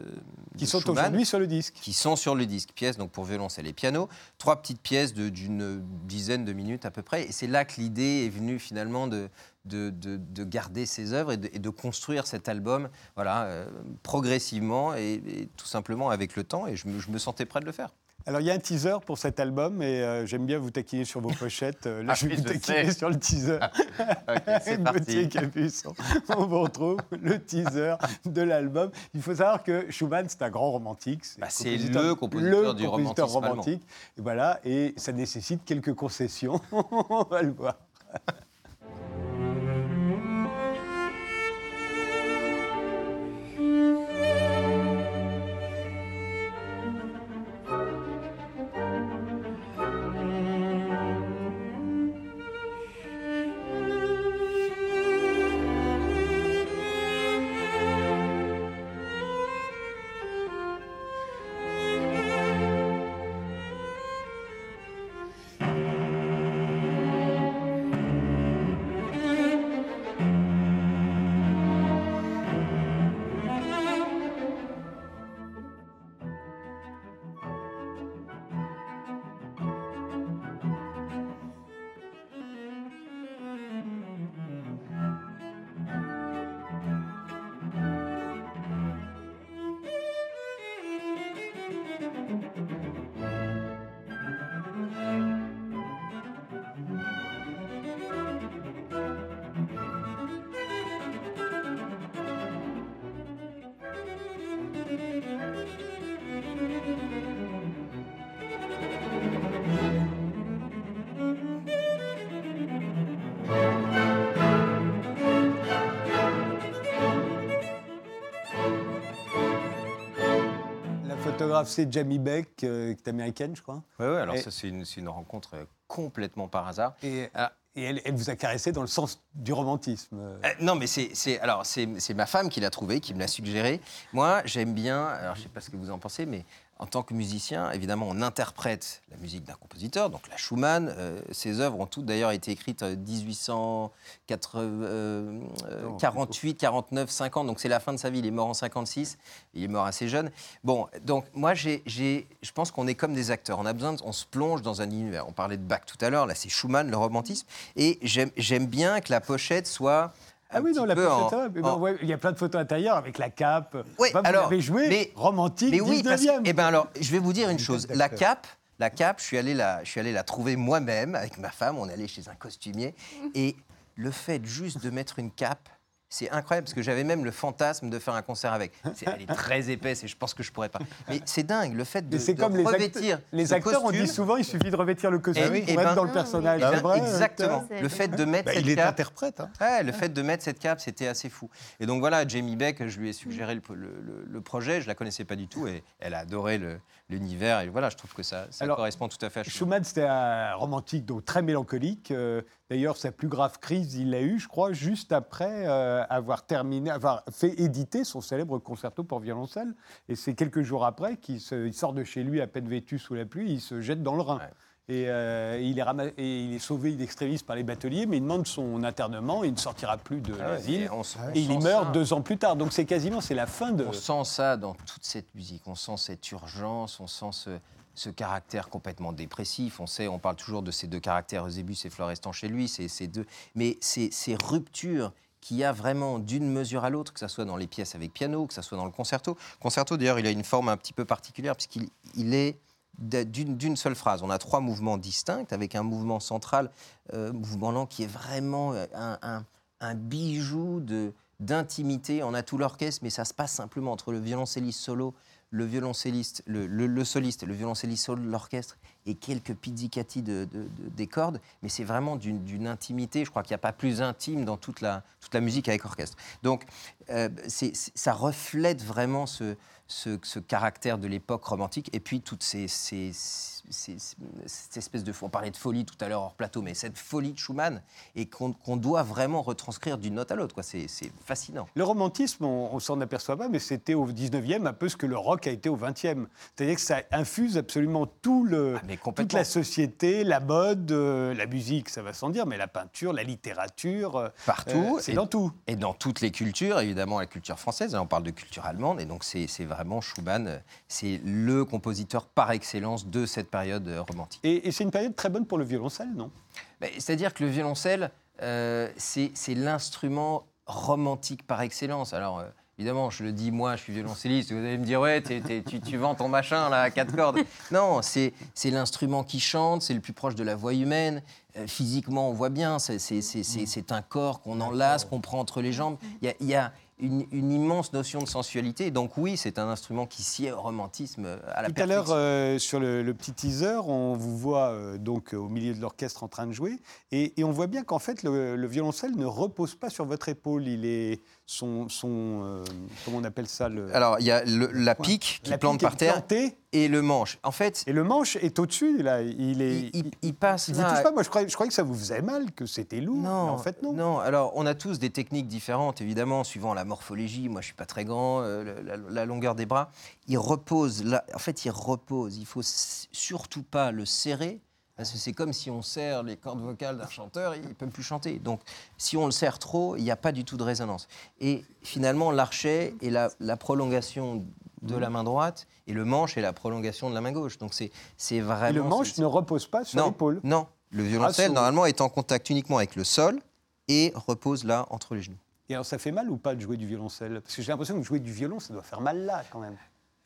Qui sont aujourd'hui sur le disque. qui sont sur le disque. Pièces donc pour violoncelle et piano. Trois petites pièces d'une dizaine de minutes à peu près. Et c'est là que l'idée est venue finalement de, de, de- de garder ces œuvres et de, et de construire cet album voilà, euh, progressivement et, et tout simplement avec le temps. Et je me, je me sentais prêt de le faire. Alors, il y a un teaser pour cet album et euh, j'aime bien vous taquiner sur vos pochettes. Euh, là, Ah je vais vous taquiner sais. sur le teaser. c'est Gauthier parti. Capuçon. On vous retrouve le teaser de l'album. Il faut savoir que Schumann, c'est un grand romantique. Bah, le c'est le compositeur du compositeur romantique. Et voilà, et ça nécessite quelques concessions. On va le voir. C'est Jamie Beck, euh, qui est américaine, je crois. Ouais, alors Et- ça, c'est une, rencontre euh, complètement par hasard. Et, Ah. et elle, elle vous a caressé dans le sens du romantisme. euh. Euh, non, mais c'est, alors c'est, c'est ma femme qui l'a trouvé, qui me l'a suggéré. Moi, j'aime bien. Alors, je sais pas ce que vous en pensez, mais en tant que musicien, évidemment, on interprète la musique d'un compositeur. Donc, la Schumann, euh, ses œuvres ont toutes d'ailleurs été écrites en 1848, 49, 50. Donc, c'est la fin de sa vie. Il est mort en 56. Il est mort assez jeune. Bon, donc moi, j'ai, j'ai- je pense qu'on est comme des acteurs. On a besoin, de- on se plonge dans un univers. On parlait de Bach tout à l'heure. Là, c'est Schumann, le romantisme. Et j'aime bien que la pochette soit Ah oui, non, la en- pochette, ça va, mais bon, en- ouais, il y a plein de photos intérieures avec la cape. Oui, Enfin, vous alors, l'avez joué mais- romantique Mais oui, parce 19e. que, eh ben alors, je vais vous dire une chose. La cape, la cape, je suis allé la, je suis allé la trouver moi-même avec ma femme. On est allé chez un costumier et le fait juste de mettre une cape, c'est incroyable parce que j'avais même le fantasme de faire un concert avec. C'est- elle est très épaisse et je pense que je pourrais pas. Mais c'est dingue le fait de, Mais c'est de comme les revêtir acteurs. Les ce acteurs, on dit costume. souvent, il suffit de revêtir le costume Eh, pour eh être ben- dans le personnage. oui. C'est vrai, Exactement. Le fait de mettre Bah, cette il est cape. interprète. hein. Ouais, le fait de mettre cette cape, c'était assez fou. Et donc voilà, Jamie Beck, je lui ai suggéré le, le- le- le projet, je la connaissais pas du tout et elle a adoré le- l'univers. Et voilà, je trouve que ça, ça Alors, correspond tout à fait à Schumann. Schumann, c'était un romantique, donc très mélancolique. Euh, D'ailleurs, sa plus grave crise, il l'a eue, je crois, juste après euh, avoir terminé, avoir fait éditer son célèbre concerto pour violoncelle. Et c'est quelques jours après qu'il sort de chez lui à peine vêtu sous la pluie, il se jette dans le Rhin. Ouais. Et, euh, il est et il est sauvé in extremis par les bateliers, mais il demande son internement il ne sortira plus de Ah ouais, l'asile. et on s- on Et il y meurt ça. deux ans plus tard. Donc c'est quasiment c'est la fin de. On sent ça dans toute cette musique. On sent cette urgence, on sent ce, ce caractère complètement dépressif. On sait, on parle toujours de ces deux caractères, Eusébus et Florestan chez lui. C'est ces deux, mais ces, ces ruptures qu'il y a vraiment d'une mesure à l'autre, que ce soit dans les pièces avec piano, que ce soit dans le concerto. Concerto, d'ailleurs, il a une forme un petit peu particulière puisqu'il il est d'une seule phrase. On a trois mouvements distincts avec un mouvement central, euh, mouvement lent qui est vraiment euh, un, bijou d'intimité. On a tout l'orchestre, mais ça se passe simplement entre le violoncelliste solo, le violoncelliste, le, le- soliste, le violoncelliste solo de l'orchestre et quelques pizzicati de, de- de- des cordes. Mais c'est vraiment d'une intimité. Je crois qu'il n'y a pas plus intime dans toute la, toute la musique avec orchestre. Donc, euh, ça reflète vraiment ce, ce, ce caractère de l'époque romantique et puis toutes ces, ces, ces- cette espèce de... On parlait de folie tout à l'heure hors plateau, mais cette folie de Schumann et qu'on qu'on doit vraiment retranscrire d'une note à l'autre. C'est fascinant. Le romantisme, on, on s'en aperçoit pas, mais c'était au 19e un peu ce que le rock a été au 20e. C'est-à-dire que ça infuse absolument tout le, Ah, toute la société, la mode, euh, la musique, ça va sans dire, mais la peinture, la littérature. euh, Partout. euh, c'est dans tout. Et dans toutes les cultures, évidemment la culture française, hein, on parle de culture allemande, et donc c'est vraiment Schumann, c'est le compositeur par excellence de cette période euh, romantique. Et, et c'est une période très bonne pour le violoncelle, non? Mais C'est-à-dire que le violoncelle, euh, c'est l'instrument romantique par excellence. Alors, euh, évidemment, je le dis, moi, je suis violoncelliste, vous allez me dire, ouais, t'es- t'es- tu, tu vends ton machin, là, à quatre cordes. Non, c'est l'instrument qui chante, c'est le plus proche de la voix humaine. Euh, physiquement, on voit bien, c'est c'est un corps qu'on enlace, qu'on prend entre les jambes. Il y a, il y a une, une immense notion de sensualité. Donc oui, c'est un instrument qui sied au romantisme euh, à la Tout à l'heure, euh, sur le, le petit teaser, on vous voit euh, donc au milieu de l'orchestre en train de jouer, et, et on voit bien qu'en fait, le, le violoncelle ne repose pas sur votre épaule. Il est son, son euh, comment on appelle ça le, Alors, il y a le- la pique qui la plante pique par terre plantée, et le manche. En fait, et le manche est au-dessus. Là, il est. il, il- il passe il là. touche pas. Moi, je croyais, je croyais que ça vous faisait mal, que c'était lourd. Non, mais en fait, non. Non, alors on a tous des techniques différentes, évidemment, suivant la morphologie. Moi, je suis pas très grand, euh, la, la longueur des bras. Il repose là. En fait, il repose. Il faut surtout pas le serrer. Parce que c'est comme si on serre les cordes vocales d'un chanteur, il ne peut plus chanter. Donc, si on le serre trop, il n'y a pas du tout de résonance. Et finalement, l'archet est la, la prolongation de la main droite et le manche est la prolongation de la main gauche. Donc, c'est vraiment. Et le manche ne repose pas sur l'épaule. non. Le violoncelle, sur- normalement, est en contact uniquement avec le sol et repose là, entre les genoux. Et alors, ça fait mal ou pas de jouer du violoncelle? Parce que j'ai l'impression que jouer du violon, ça doit faire mal là, quand même.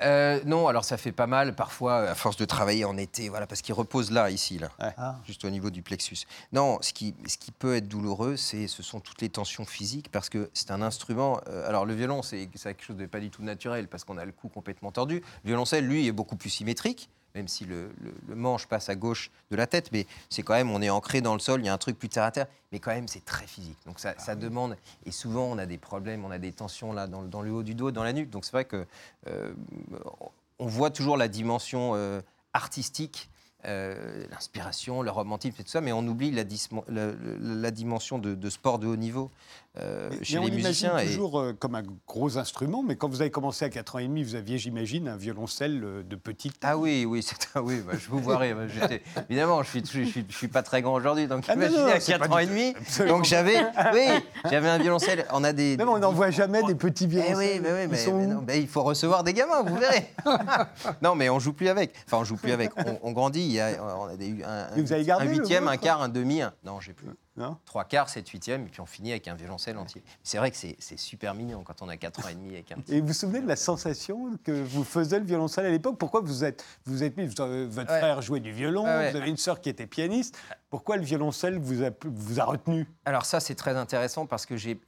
Euh, non, alors ça fait pas mal, parfois, à force de travailler en été, voilà, parce qu'il repose là, ici, là, Ah. juste au niveau du plexus. Non, ce qui, ce qui peut être douloureux, c'est, ce sont toutes les tensions physiques, parce que c'est un instrument. euh, alors, le violon, c'est, c'est quelque chose de pas du tout naturel, parce qu'on a le cou complètement tordu. Le violoncelle, lui, est beaucoup plus symétrique, même si le, le- le manche passe à gauche de la tête, mais c'est quand même, on est ancré dans le sol, il y a un truc plus terre à terre, mais quand même, c'est très physique. Donc, ça, ça demande. Et souvent, on a des problèmes, on a des tensions là, dans, le- dans le haut du dos, dans la nuque. Donc, c'est vrai que. euh, on voit toujours la dimension euh, artistique, euh, l'inspiration, le romantisme et tout ça, mais on oublie la, la- dimension de, de sport de haut niveau euh, Mais- chez mais on les l'imagine musiciens. et- toujours euh, comme un gros instrument, mais quand vous avez commencé à 4 ans et demi, vous aviez, j'imagine, un violoncelle euh, de petite. Ah oui, oui, ah oui, bah, je vous. J'étais- Évidemment, je suis, je, suis, je suis pas très grand aujourd'hui, donc Ah non, imaginez non, à c'est 4 pas ans et demi. Absolument. Donc j'avais, oui, j'avais un violoncelle. On a des. Même on n'en voit jamais des petits Eh violoncelles. oui, mais, oui, mais, sont mais non, il faut recevoir des gamins, vous verrez. non, mais on joue plus avec. Enfin, on joue plus avec. On, on grandit. Il y a, on a eu un, vous avez gardé un huitième, un quart, un demi. un- Non, j'ai plus. Non Trois quarts, sept huitièmes, et puis on finit avec un violoncelle entier. C'est vrai que c'est super mignon quand on a quatre ans et demi avec un petit. Et vous vous souvenez de la sensation que vous faisait le violoncelle à l'époque? Pourquoi vous êtes, vous êtes mis Votre Ouais. frère jouait du violon, Ouais, vous avez une sœur qui était pianiste. Pourquoi le violoncelle vous a, vous a retenu? Alors ça, c'est très intéressant parce que j'ai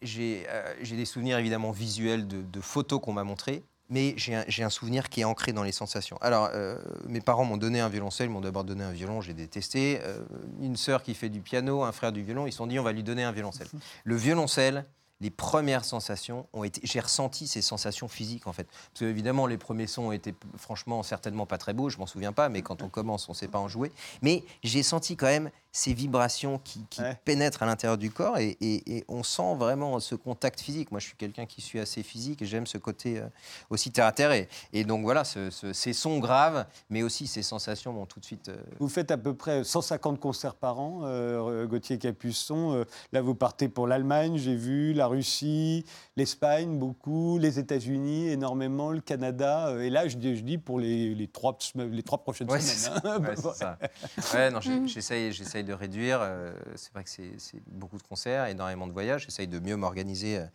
euh, j'ai des souvenirs évidemment visuels de, de photos qu'on m'a montrées, mais j'ai un, souvenir qui est ancré dans les sensations. Alors, euh, mes parents m'ont donné un violoncelle, m'ont d'abord donné un violon, j'ai détesté. Euh, une sœur qui fait du piano, un frère du violon, ils se sont dit on va lui donner un violoncelle. Le violoncelle, les premières sensations ont été. J'ai ressenti ces sensations physiques en fait. Parce que évidemment, les premiers sons ont été franchement certainement pas très beaux, je m'en souviens pas, mais quand on commence, on sait pas en jouer. Mais j'ai senti quand même ces vibrations qui, qui Ouais. pénètrent à l'intérieur du corps et, et- et on sent vraiment ce contact physique. Moi, je suis quelqu'un qui suis assez physique et j'aime ce côté euh, aussi terre à terre. Et, et donc voilà, ce- ce- ces sons graves, mais aussi ces sensations m'ont tout de suite. euh, Vous faites à peu près 150 concerts par an, euh, Gauthier Capuçon. Euh, là, vous partez pour l'Allemagne, j'ai vu, la Russie, l'Espagne, beaucoup, les États-Unis, énormément, le Canada. Euh, et là, je dis, je dis pour les, les trois, semaines- les trois prochaines Ouais, c'est semaines. ça. hein. Ouais, c'est ça. Ouais, non, j'essaye, j'essaye de réduire. euh, c'est vrai que c'est beaucoup de concerts, énormément de voyages. J'essaye de mieux m'organiser euh,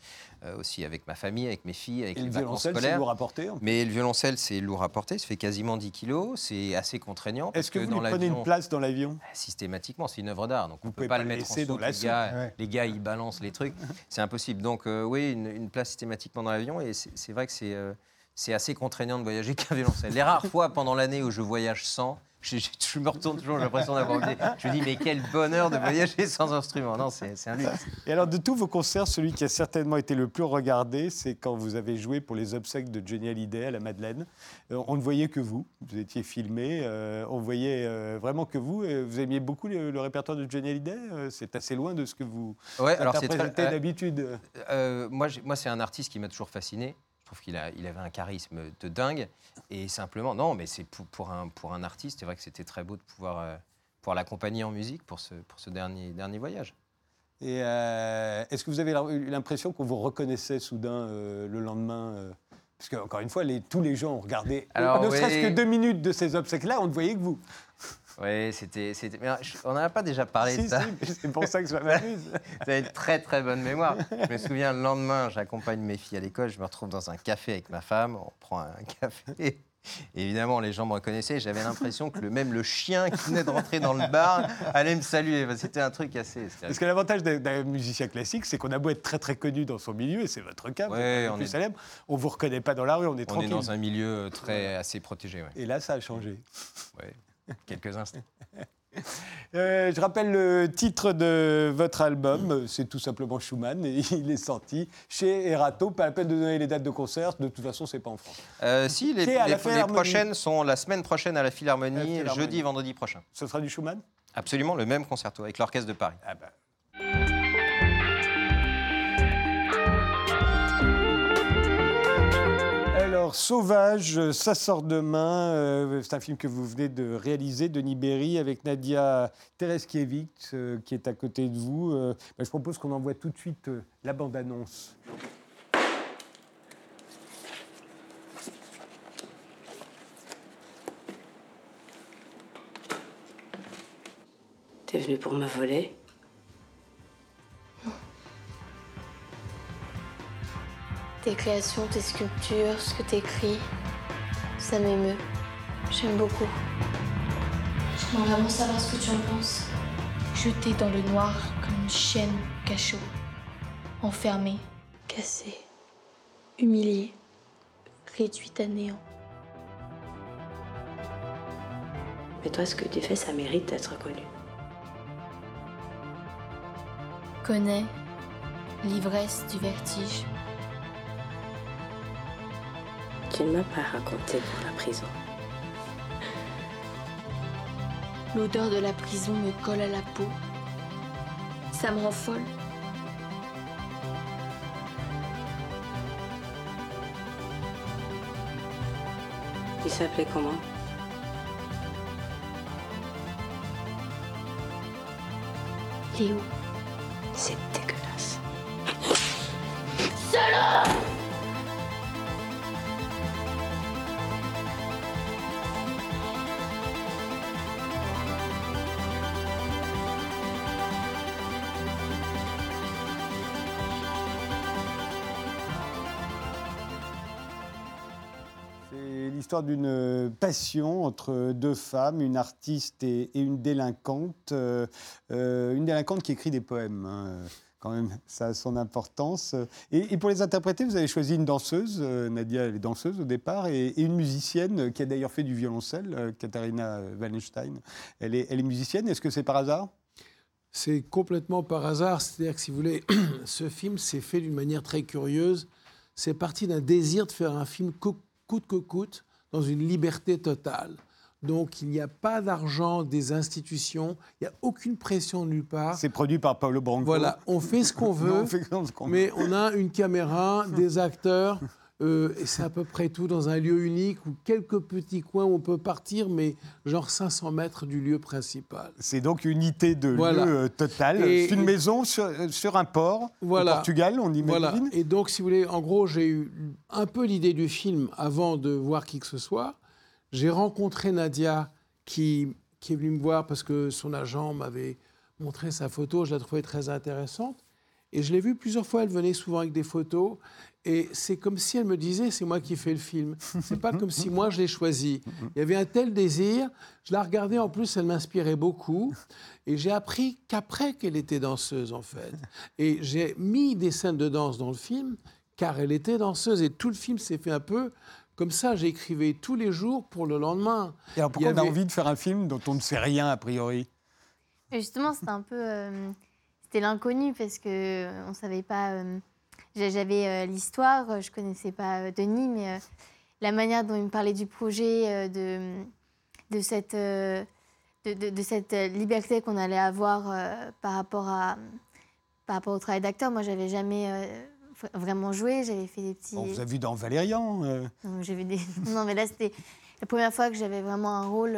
euh, aussi avec ma famille, avec mes filles, avec Et les le vacances violoncelle, c'est scolaires. vous rapporter Mais le violoncelle, c'est lourd à porter. Ça fait quasiment 10 kilos. C'est assez contraignant. Est-ce que, vous dans lui prenez une place dans l'avion? Systématiquement, c'est une œuvre d'art, donc on ne pouvez peut pas, pas le mettre en dans Les gars. Ouais. les gars, ils balancent les trucs. C'est impossible. Donc, euh, oui, une, une place systématiquement dans l'avion. Et c'est c'est vrai que c'est euh, c'est assez contraignant de voyager qu'un violoncelle. Les rares fois pendant l'année où je voyage sans, je, je- je me retourne toujours, j'ai l'impression d'avoir oublié. Je me dis, mais quel bonheur de voyager sans instrument. Non, c'est un luxe. Et alors, de tous vos concerts, celui qui a certainement été le plus regardé, c'est quand vous avez joué pour les obsèques de Johnny Hallyday à la Madeleine. Euh, on ne voyait que vous, vous étiez filmé, euh, on voyait euh, vraiment que vous. Et vous aimiez beaucoup le, le répertoire de Johnny Hallyday Euh, C'est assez loin de ce que vous Ouais, alors interprétez d'habitude. Moi, moi c'est un artiste qui m'a toujours fasciné. Je trouve qu'il a, il avait un charisme de dingue. Et simplement, non, mais c'est pour, pour un, pour un artiste, c'est vrai que c'était très beau de pouvoir, euh, pouvoir l'accompagner en musique pour ce, pour ce dernier, dernier voyage. Et euh, est-ce que vous avez eu l'impression qu'on vous reconnaissait soudain euh, le lendemain euh, Parce que, encore une fois, les- tous les gens ont regardé, Alors, ne serait-ce que deux minutes de ces obsèques-là, on ne voyait que vous. Oui, c'était. je- on n'en a pas déjà parlé de ça. si, c'est pour ça que ça m'amuse. Vous avez une très très bonne mémoire. Je me souviens, le lendemain, j'accompagne mes filles à l'école, je me retrouve dans un café avec ma femme, on prend un café. Et évidemment, les gens me reconnaissaient. J'avais l'impression que le, même le chien qui venait de rentrer dans le bar allait me saluer. C'était un truc assez. Parce que l'avantage d'un- musicien classique, c'est qu'on a beau être très très connu dans son milieu, et c'est votre cas, Ouais, on plus est- célèbre, on vous reconnaît pas dans la rue, on est On est tranquille. dans un milieu très assez protégé. ouais. Et là, ça a changé. Ouais. Quelques instants. Euh, je rappelle le titre de votre album, c'est tout simplement Schumann, et il est sorti chez Erato. Pas la peine de donner les dates de concert, de toute façon, c'est pas en France. Euh, si, les, les- prochaines sont la semaine prochaine à la Philharmonie, La Philharmonie. jeudi et vendredi prochain. Ce sera du Schumann? Absolument le même concerto avec l'Orchestre de Paris. Ah bah. Alors, Sauvage, ça sort demain. euh, c'est un film que vous venez de réaliser, Denis Berry, avec Nadia Tereskiewicz, euh, qui est à côté de vous. Euh, bah, je propose qu'on envoie tout de suite euh, la bande-annonce. T'es venu pour me voler? Tes créations, tes sculptures, ce que t'écris, ça m'émeut. J'aime beaucoup. J'aimerais vraiment savoir ce que tu en penses. Jeté dans le noir comme une chienne cachot. Enfermée, cassée, humiliée, réduite à néant. Mais toi, ce que tu fais, ça mérite d'être connu. Connais l'ivresse du vertige. Ne m'as pas raconté pour la prison. L'odeur de la prison me colle à la peau. Ça me rend folle. Il s'appelait comment? Léo. C'est l'histoire d'une passion entre deux femmes, une artiste et, une délinquante. euh, euh, une délinquante qui écrit des poèmes. hein, Quand même, ça a son importance. Et, pour les interpréter, vous avez choisi une danseuse, euh, Nadia, elle est danseuse au départ, et, une musicienne qui a d'ailleurs fait du violoncelle, Katharina Wallenstein. Elle est, elle est musicienne, est-ce que c'est par hasard? C'est complètement par hasard. C'est-à-dire que si vous voulez, ce film s'est fait d'une manière très curieuse. C'est parti d'un désir de faire un film co- coûte que coûte, dans une liberté totale. Donc il n'y a pas d'argent des institutions, il n'y a aucune pression nulle part. C'est produit par Paolo Branco. Voilà, on fait ce qu'on Non, veut, on fait ce qu'on veut. mais on a une caméra, des acteurs, euh, et c'est à peu près tout dans un lieu unique ou quelques petits coins où on peut partir, mais genre 500 mètres du lieu principal. C'est donc une unité de Voilà. lieu euh, totale. Et- C'est une maison sur, euh, sur un port Voilà. au Portugal, on imagine. Voilà. Et donc, si vous voulez, en gros, j'ai eu un peu l'idée du film avant de voir qui que ce soit. J'ai rencontré Nadia qui, qui est venue me voir parce que son agent m'avait montré sa photo. Je la trouvais très intéressante. Et je l'ai vue plusieurs fois. Elle venait souvent avec des photos. Et c'est comme si elle me disait, c'est moi qui fais le film. C'est pas comme si moi je l'ai choisi. Il y avait un tel désir. Je la regardais en plus, elle m'inspirait beaucoup. Et j'ai appris qu'après qu'elle était danseuse en fait. Et j'ai mis des scènes de danse dans le film car elle était danseuse. Et tout le film s'est fait un peu comme ça. J'écrivais tous les jours pour le lendemain. Et alors pourquoi on a envie de faire un film dont on ne sait rien a priori? Justement, c'était un peu. euh, c'était l'inconnu parce que euh, on savait pas. euh, J'avais euh, l'histoire, euh, je connaissais pas euh, Denis, mais la manière dont il me parlait du projet, de, de cette, de, de- de cette liberté qu'on allait avoir par, rapport à, par rapport au travail d'acteur. Moi, j'avais jamais vra- vraiment joué, j'avais fait des petits. On vous a vu dans Valérian. euh, vu des... Non, mais là, c'était la première fois que j'avais vraiment un rôle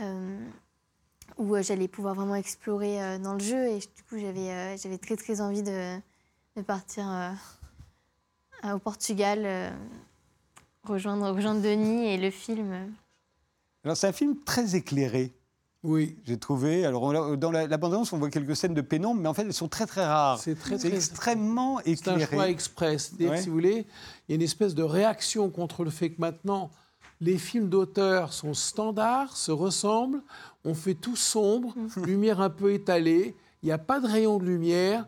euh, où j'allais pouvoir vraiment explorer euh, dans le jeu. Et du coup, j'avais j'avais très, très envie de, de partir euh, euh, au Portugal, euh, rejoindre, rejoindre Denis et le film. euh. Alors c'est un film très éclairé, Oui, j'ai trouvé. Alors on- dans la, la bande-annonce, on voit quelques scènes de pénombre, mais en fait elles sont très très rares. c'est très, C'est très, extrêmement C'est un choix éclairé. express. C'est-à-dire Ouais. que, si vous voulez, il y a une espèce de réaction contre le fait que maintenant, les films d'auteur sont standards, se ressemblent, on fait tout sombre, lumière un peu étalée, il n'y a pas de rayon de lumière,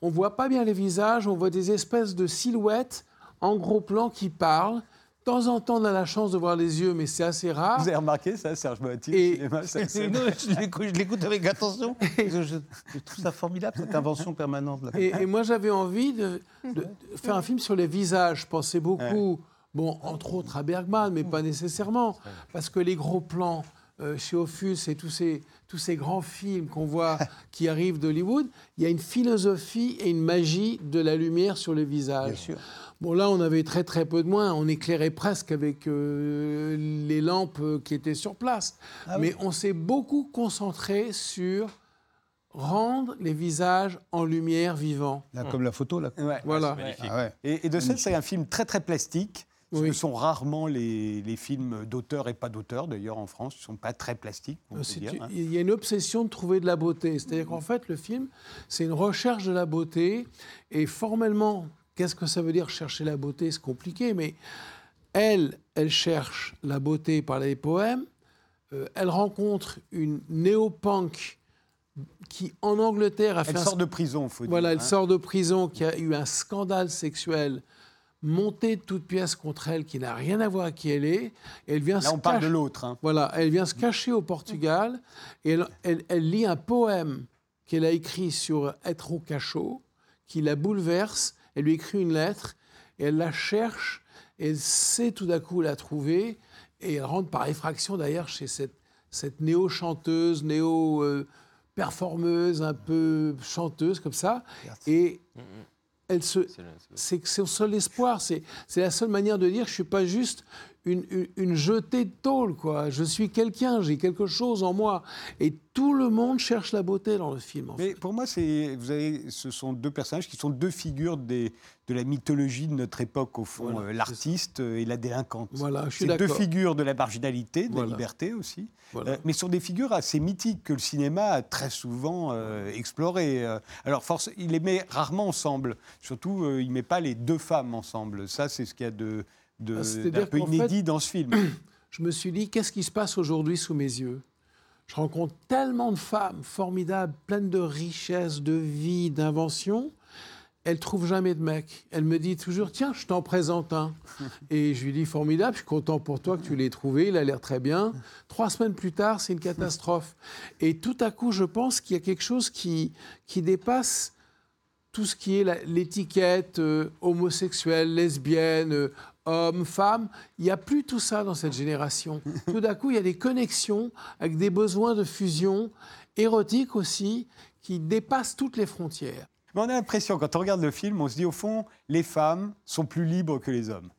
on voit pas bien les visages, on voit des espèces de silhouettes en gros plan qui parlent. De temps en temps, on a la chance de voir les yeux, mais c'est assez rare. Vous avez remarqué ça, Serge Et- cinéma, ça- Non, je l'écoute- avec attention. Je, je- je trouve ça formidable, cette invention permanente. Là. Et, et moi, j'avais envie de, de- de faire un film sur les visages. Je pensais beaucoup, bon, entre autres à Bergman, mais pas nécessairement, parce que les gros plans euh, chez Ophuls et tous ces, tous ces grands films qu'on voit qui arrivent d'Hollywood, il y a une philosophie et une magie de la lumière sur les visages. Bien sûr. Bon, là, on avait très très peu de moins. On éclairait presque avec euh, les lampes euh, qui étaient sur place. Ah Mais on s'est beaucoup concentré sur rendre les visages en lumière vivant. Là, comme la photo, là. Ouais. Voilà. Ah ouais. Et, et de ce fait, c'est un film très très plastique. Ce Oui. sont rarement les, les films d'auteurs et pas d'auteurs, d'ailleurs en France, ne sont pas très plastiques, on peut C'est- dire. hein. Il y a une obsession de trouver de la beauté. C'est-à-dire qu'en fait, le film, c'est une recherche de la beauté. Et formellement, qu'est-ce que ça veut dire chercher la beauté? C'est compliqué, mais elle, elle cherche la beauté par les poèmes. Euh, elle rencontre une néo-punk qui, en Angleterre, a fait Elle un sort de prison, faut voilà, dire. elle hein. sort de prison, qui a eu un scandale sexuel monté de toutes pièces contre elle, qui n'a rien à voir avec qui elle est. Elle vient Là, se on parle de l'autre. hein. Voilà, elle vient se cacher au Portugal et elle, elle- elle lit un poème qu'elle a écrit sur être au cachot, qui la bouleverse. Elle lui écrit une lettre et elle la cherche. Et elle sait tout d'un coup la trouver et elle rentre par effraction d'ailleurs chez cette, cette néo-chanteuse, néo-performeuse, un peu chanteuse comme ça. Et elle se, C'est que le seul espoir. C'est c'est la seule manière de dire je suis pas juste une, une, une jetée de tôle, quoi. Je suis quelqu'un, j'ai quelque chose en moi. Et tout le monde cherche la beauté dans le film. en Mais fait. pour moi, c'est, vous avez, ce sont deux personnages qui sont deux figures des, de la mythologie de notre époque, au fond, Voilà, euh, l'artiste et la délinquante. Voilà, je suis C'est deux figures de la marginalité, de Voilà. la liberté aussi, Voilà. Euh, mais sont des figures assez mythiques que le cinéma a très souvent euh, explorées. Euh, alors, force, il les met rarement ensemble. Surtout, euh, il ne met pas les deux femmes ensemble. Ça, c'est ce qu'il y a de de- Ah, d'un peu qu'en fait- inédit dans ce film. je me suis dit, qu'est-ce qui se passe aujourd'hui sous mes yeux? Je rencontre tellement de femmes formidables, pleines de richesses, de vie, d'inventions. Elles trouvent jamais de mec. Elle me dit toujours, tiens, je t'en présente un. Et je lui dis, formidable, je suis content pour toi que tu l'aies trouvé, il a l'air très bien. Trois semaines plus tard, c'est une catastrophe. Et tout à coup, je pense qu'il y a quelque chose qui, qui dépasse tout ce qui est l'étiquette euh, homosexuelle, lesbienne, euh, homme, femme. Il n'y a plus tout ça dans cette génération. Tout d'un coup, il y a des connexions avec des besoins de fusion érotique aussi qui dépassent toutes les frontières. Mais on a l'impression, quand on regarde le film, on se dit au fond, les femmes sont plus libres que les hommes.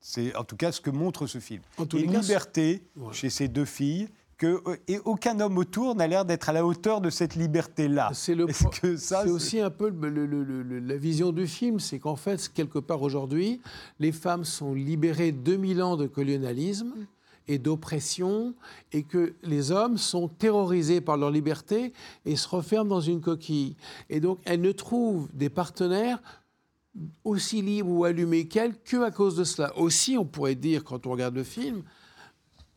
C'est en tout cas ce que montre ce film. En tous Et les une cas, liberté chez ces deux filles, que, et aucun homme autour n'a l'air d'être à la hauteur de cette liberté-là. C'est le Est-ce pro- que ça, c'est c'est- aussi un peu le- le- le- le- le- la vision du film, c'est qu'en fait, quelque part aujourd'hui, les femmes sont libérées de 2000 ans de colonialisme et d'oppression, et que les hommes sont terrorisés par leur liberté et se referment dans une coquille. Et donc, elles ne trouvent des partenaires aussi libres ou allumés qu'elles que à cause de cela. Aussi, on pourrait dire, quand on regarde le film,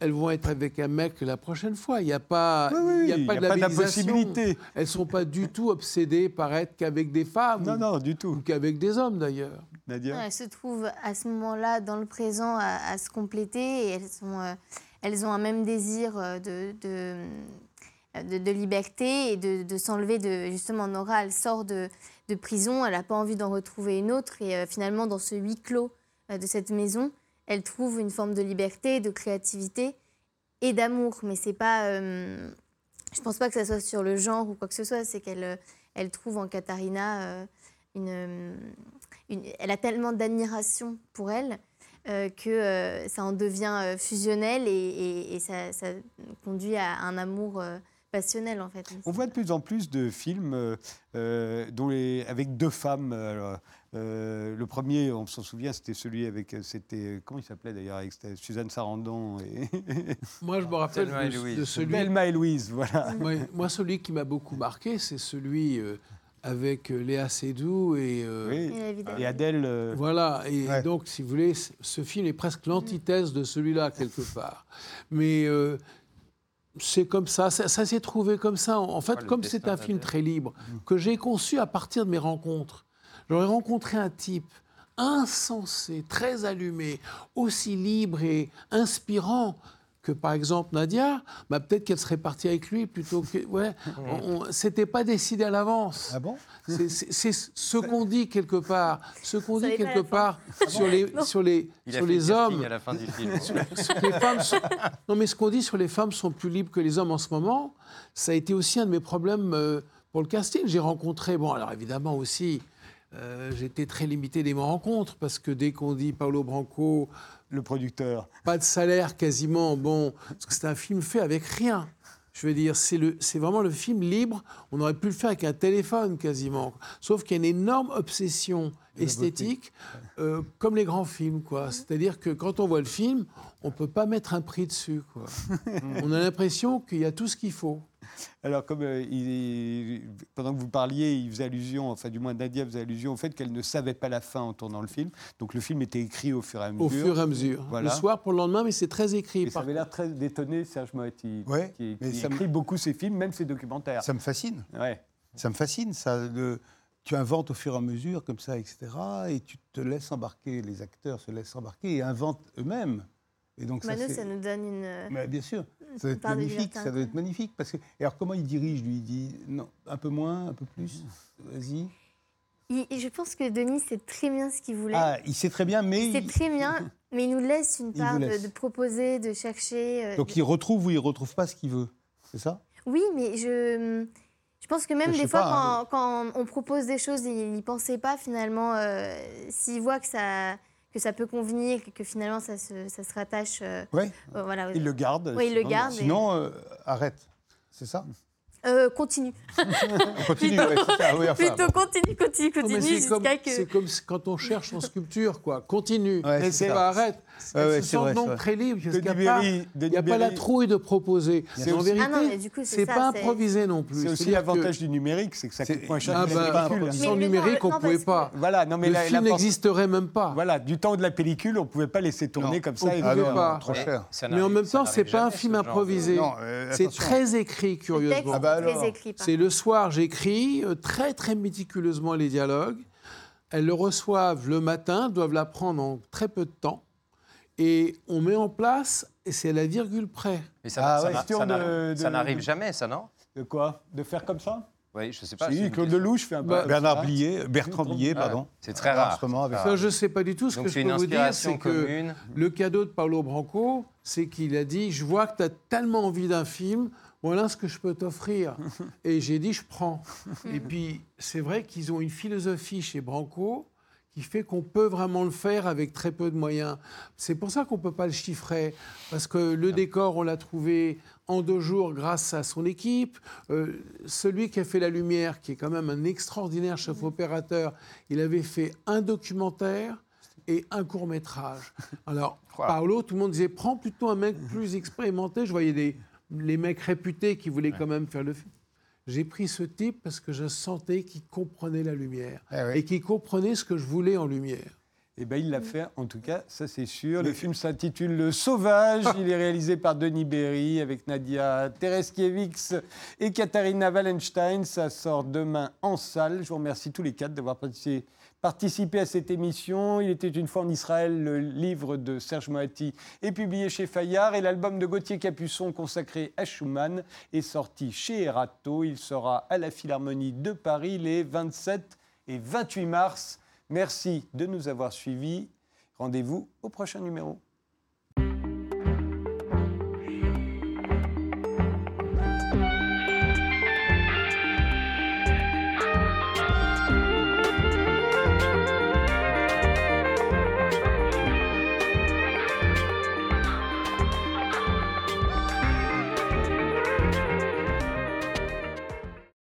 elles vont être avec un mec la prochaine fois. Il n'y a pas, Oui, oui, il y a pas y a de pas d'impossibilité. Elles ne sont pas du tout obsédées par être qu'avec des femmes Non, ou, non, du ou tout. qu'avec des hommes d'ailleurs. Nadia Elles se trouvent à ce moment-là dans le présent à, à se compléter et elles, sont, euh, elles ont un même désir euh, de, de, de- de liberté et de, de s'enlever de... Justement, Nora, elle sort de, de prison, elle n'a pas envie d'en retrouver une autre et euh, finalement, dans ce huis clos euh, de cette maison, elle trouve une forme de liberté, de créativité et d'amour. Mais c'est pas... euh, je pense pas que ça soit sur le genre ou quoi que ce soit, c'est qu'elle euh, elle trouve en Katharina euh, une, elle a tellement d'admiration pour elle que ça en devient fusionnel et, ça, conduit à un amour passionnel en fait. On voit de plus en plus de films dont les- avec deux femmes. Euh, le premier, on s'en souvient, c'était celui avec. C'était comment il s'appelait d'ailleurs avec Suzanne Sarandon et Moi, je me rappelle et de, Louise. de celui. Thelma et Louise. Voilà. Moi, celui qui m'a beaucoup marqué, c'est celui euh, avec euh, Léa Seydoux et. euh, Oui. Adèle. euh, Voilà, et Ouais. donc, si vous voulez, ce film est presque l'antithèse de celui-là, quelque part. Mais euh, c'est comme ça, ça, ça s'est trouvé comme ça. En fait, comme c'est un film très libre, que j'ai conçu à partir de mes rencontres. J'aurais rencontré un type insensé, très allumé, aussi libre et inspirant que par exemple Nadia, bah, peut-être qu'elle serait partie avec lui plutôt que... Ouais, c'était pas décidé à l'avance. Ah bon? C'est- ce qu'on dit quelque part, ce qu'on dit quelque part sur les, sur les, Il a sur fait les le casting hommes. à la fin du film. sur les femmes sont- Non, mais ce qu'on dit sur les femmes sont plus libres que les hommes en ce moment, ça a été aussi un de mes problèmes euh, pour le casting. J'ai rencontré, bon, alors évidemment aussi, euh, j'étais très limité des rencontres parce que dès qu'on dit Paolo Branco, le producteur. pas de salaire quasiment, bon, parce que c'est un film fait avec rien. Je veux dire, c'est vraiment le film libre. On aurait pu le faire avec un téléphone quasiment. Sauf qu'il y a une énorme obsession esthétique, euh, comme les grands films, quoi. C'est-à-dire que quand on voit le film, on peut pas mettre un prix dessus, quoi. on a l'impression qu'il y a tout ce qu'il faut. Alors, comme euh, il- pendant que vous parliez, il faisait allusion, enfin, du moins Nadia faisait allusion au fait qu'elle ne savait pas la fin en tournant le film. Donc, le film était écrit au fur et à mesure. Au fur et à mesure. Voilà. Le soir pour le lendemain, mais c'est très écrit. Et ça Par- avait l'air très détonné, Serge Moati, Ouais, qui, mais qui ça me- écrit beaucoup ses films, même ses documentaires. Ça me fascine. Ouais. Ça me fascine, ça. le- tu inventes au fur et à mesure, comme ça, etc. Et tu te laisses embarquer, les acteurs se laissent embarquer et inventent eux-mêmes. Et donc, Bah, nous, c'est- ça nous donne une. Mais bien sûr, ça doit être magnifique. Ça doit être magnifique. Parce que, alors, comment il dirige lui? Il dit non, un peu moins, un peu plus? Vas-y. et je pense que Denis sait très bien ce qu'il voulait. Ah, il sait très bien, mais. Il- très bien, mais il nous laisse une part de, proposer, de chercher. euh, Donc, il retrouve ou il retrouve pas ce qu'il veut. C'est ça? Oui, mais je, je pense que même Je des fois, pas, hein. quand, quand on propose des choses, il n'y pensait pas finalement. euh, S'il voit que ça, que ça peut convenir, que finalement ça se, ça se rattache. euh, Ouais. euh, voilà, Il le garde. Oui, il le sinon, garde. et- Sinon, euh, arrête. C'est ça Euh, continue. On continue, ouais, ça, oui, enfin, Plutôt continue, continue, continue c'est comme, jusqu'à que. c'est comme si- quand on cherche en sculpture, quoi. Continue. Ouais, mais c'est pas arrête. Elles se sentent donc très libres parce qu'il n'y a, pas, la trouille de proposer. En vérité, Ah c'est pas improvisé non plus. C'est aussi l'avantage du numérique, c'est que ça coûte moins cher Ah que bah, sans numérique, on non, pouvait pas. Voilà, non mais Le la- film n'existerait même pas. Voilà, du temps de la pellicule, on pouvait pas laisser tourner comme On ça. Ah pas. trop Mais cher. Mais en même temps, c'est pas un film improvisé. Euh, C'est très écrit, curieusement. Ah bah C'est le soir, j'écris euh, très très méticuleusement les dialogues. Elles le reçoivent le matin, doivent l'apprendre en très peu de temps. Et on met en place, et c'est à la virgule près. Mais ça, Ah ça n'arrive jamais, ça, non? De quoi? De faire comme ça? Oui, je sais pas. Si, Claude. Lelouch fait un peu. Bah, Bernard. Blier, Bertrand Blier, pardon. C'est très rare. Avec- Ah. Ça, je ne sais pas du tout. Ce Donc que je une peux vous dire, c'est que le cadeau de Paolo Branco, c'est qu'il a dit Je vois que tu as tellement envie d'un film, voilà ce que je peux t'offrir. Et j'ai dit Je prends. Et puis, c'est vrai qu'ils ont une philosophie chez Branco qui fait qu'on peut vraiment le faire avec très peu de moyens. C'est pour ça qu'on ne peut pas le chiffrer, parce que le décor, on l'a trouvé en deux jours grâce à son équipe. Euh, celui qui a fait la lumière, qui est quand même un extraordinaire chef opérateur, il avait fait un documentaire et un court métrage. Alors, Voilà. Paolo, tout le monde disait, prends plutôt un mec plus expérimenté. Je voyais des, les mecs réputés qui voulaient quand même faire le film. J'ai pris ce type parce que je sentais qu'il comprenait la lumière Eh oui. et qu'il comprenait ce que je voulais en lumière. Eh ben, il l'a fait, en tout cas, ça c'est sûr. Le film s'intitule Le Sauvage. Il est réalisé par Denis Berry avec Nadia Tereskiewicz et Katharina Wallenstein. Ça sort demain en salle. Je vous remercie tous les quatre d'avoir participé, participé à cette émission. Il était une fois en Israël. Le livre de Serge Moati est publié chez Fayard et l'album de Gauthier Capuçon consacré à Schumann est sorti chez Erato. Il sera à la Philharmonie de Paris les 27 et 28 mars. Merci de nous avoir suivis. Rendez-vous au prochain numéro.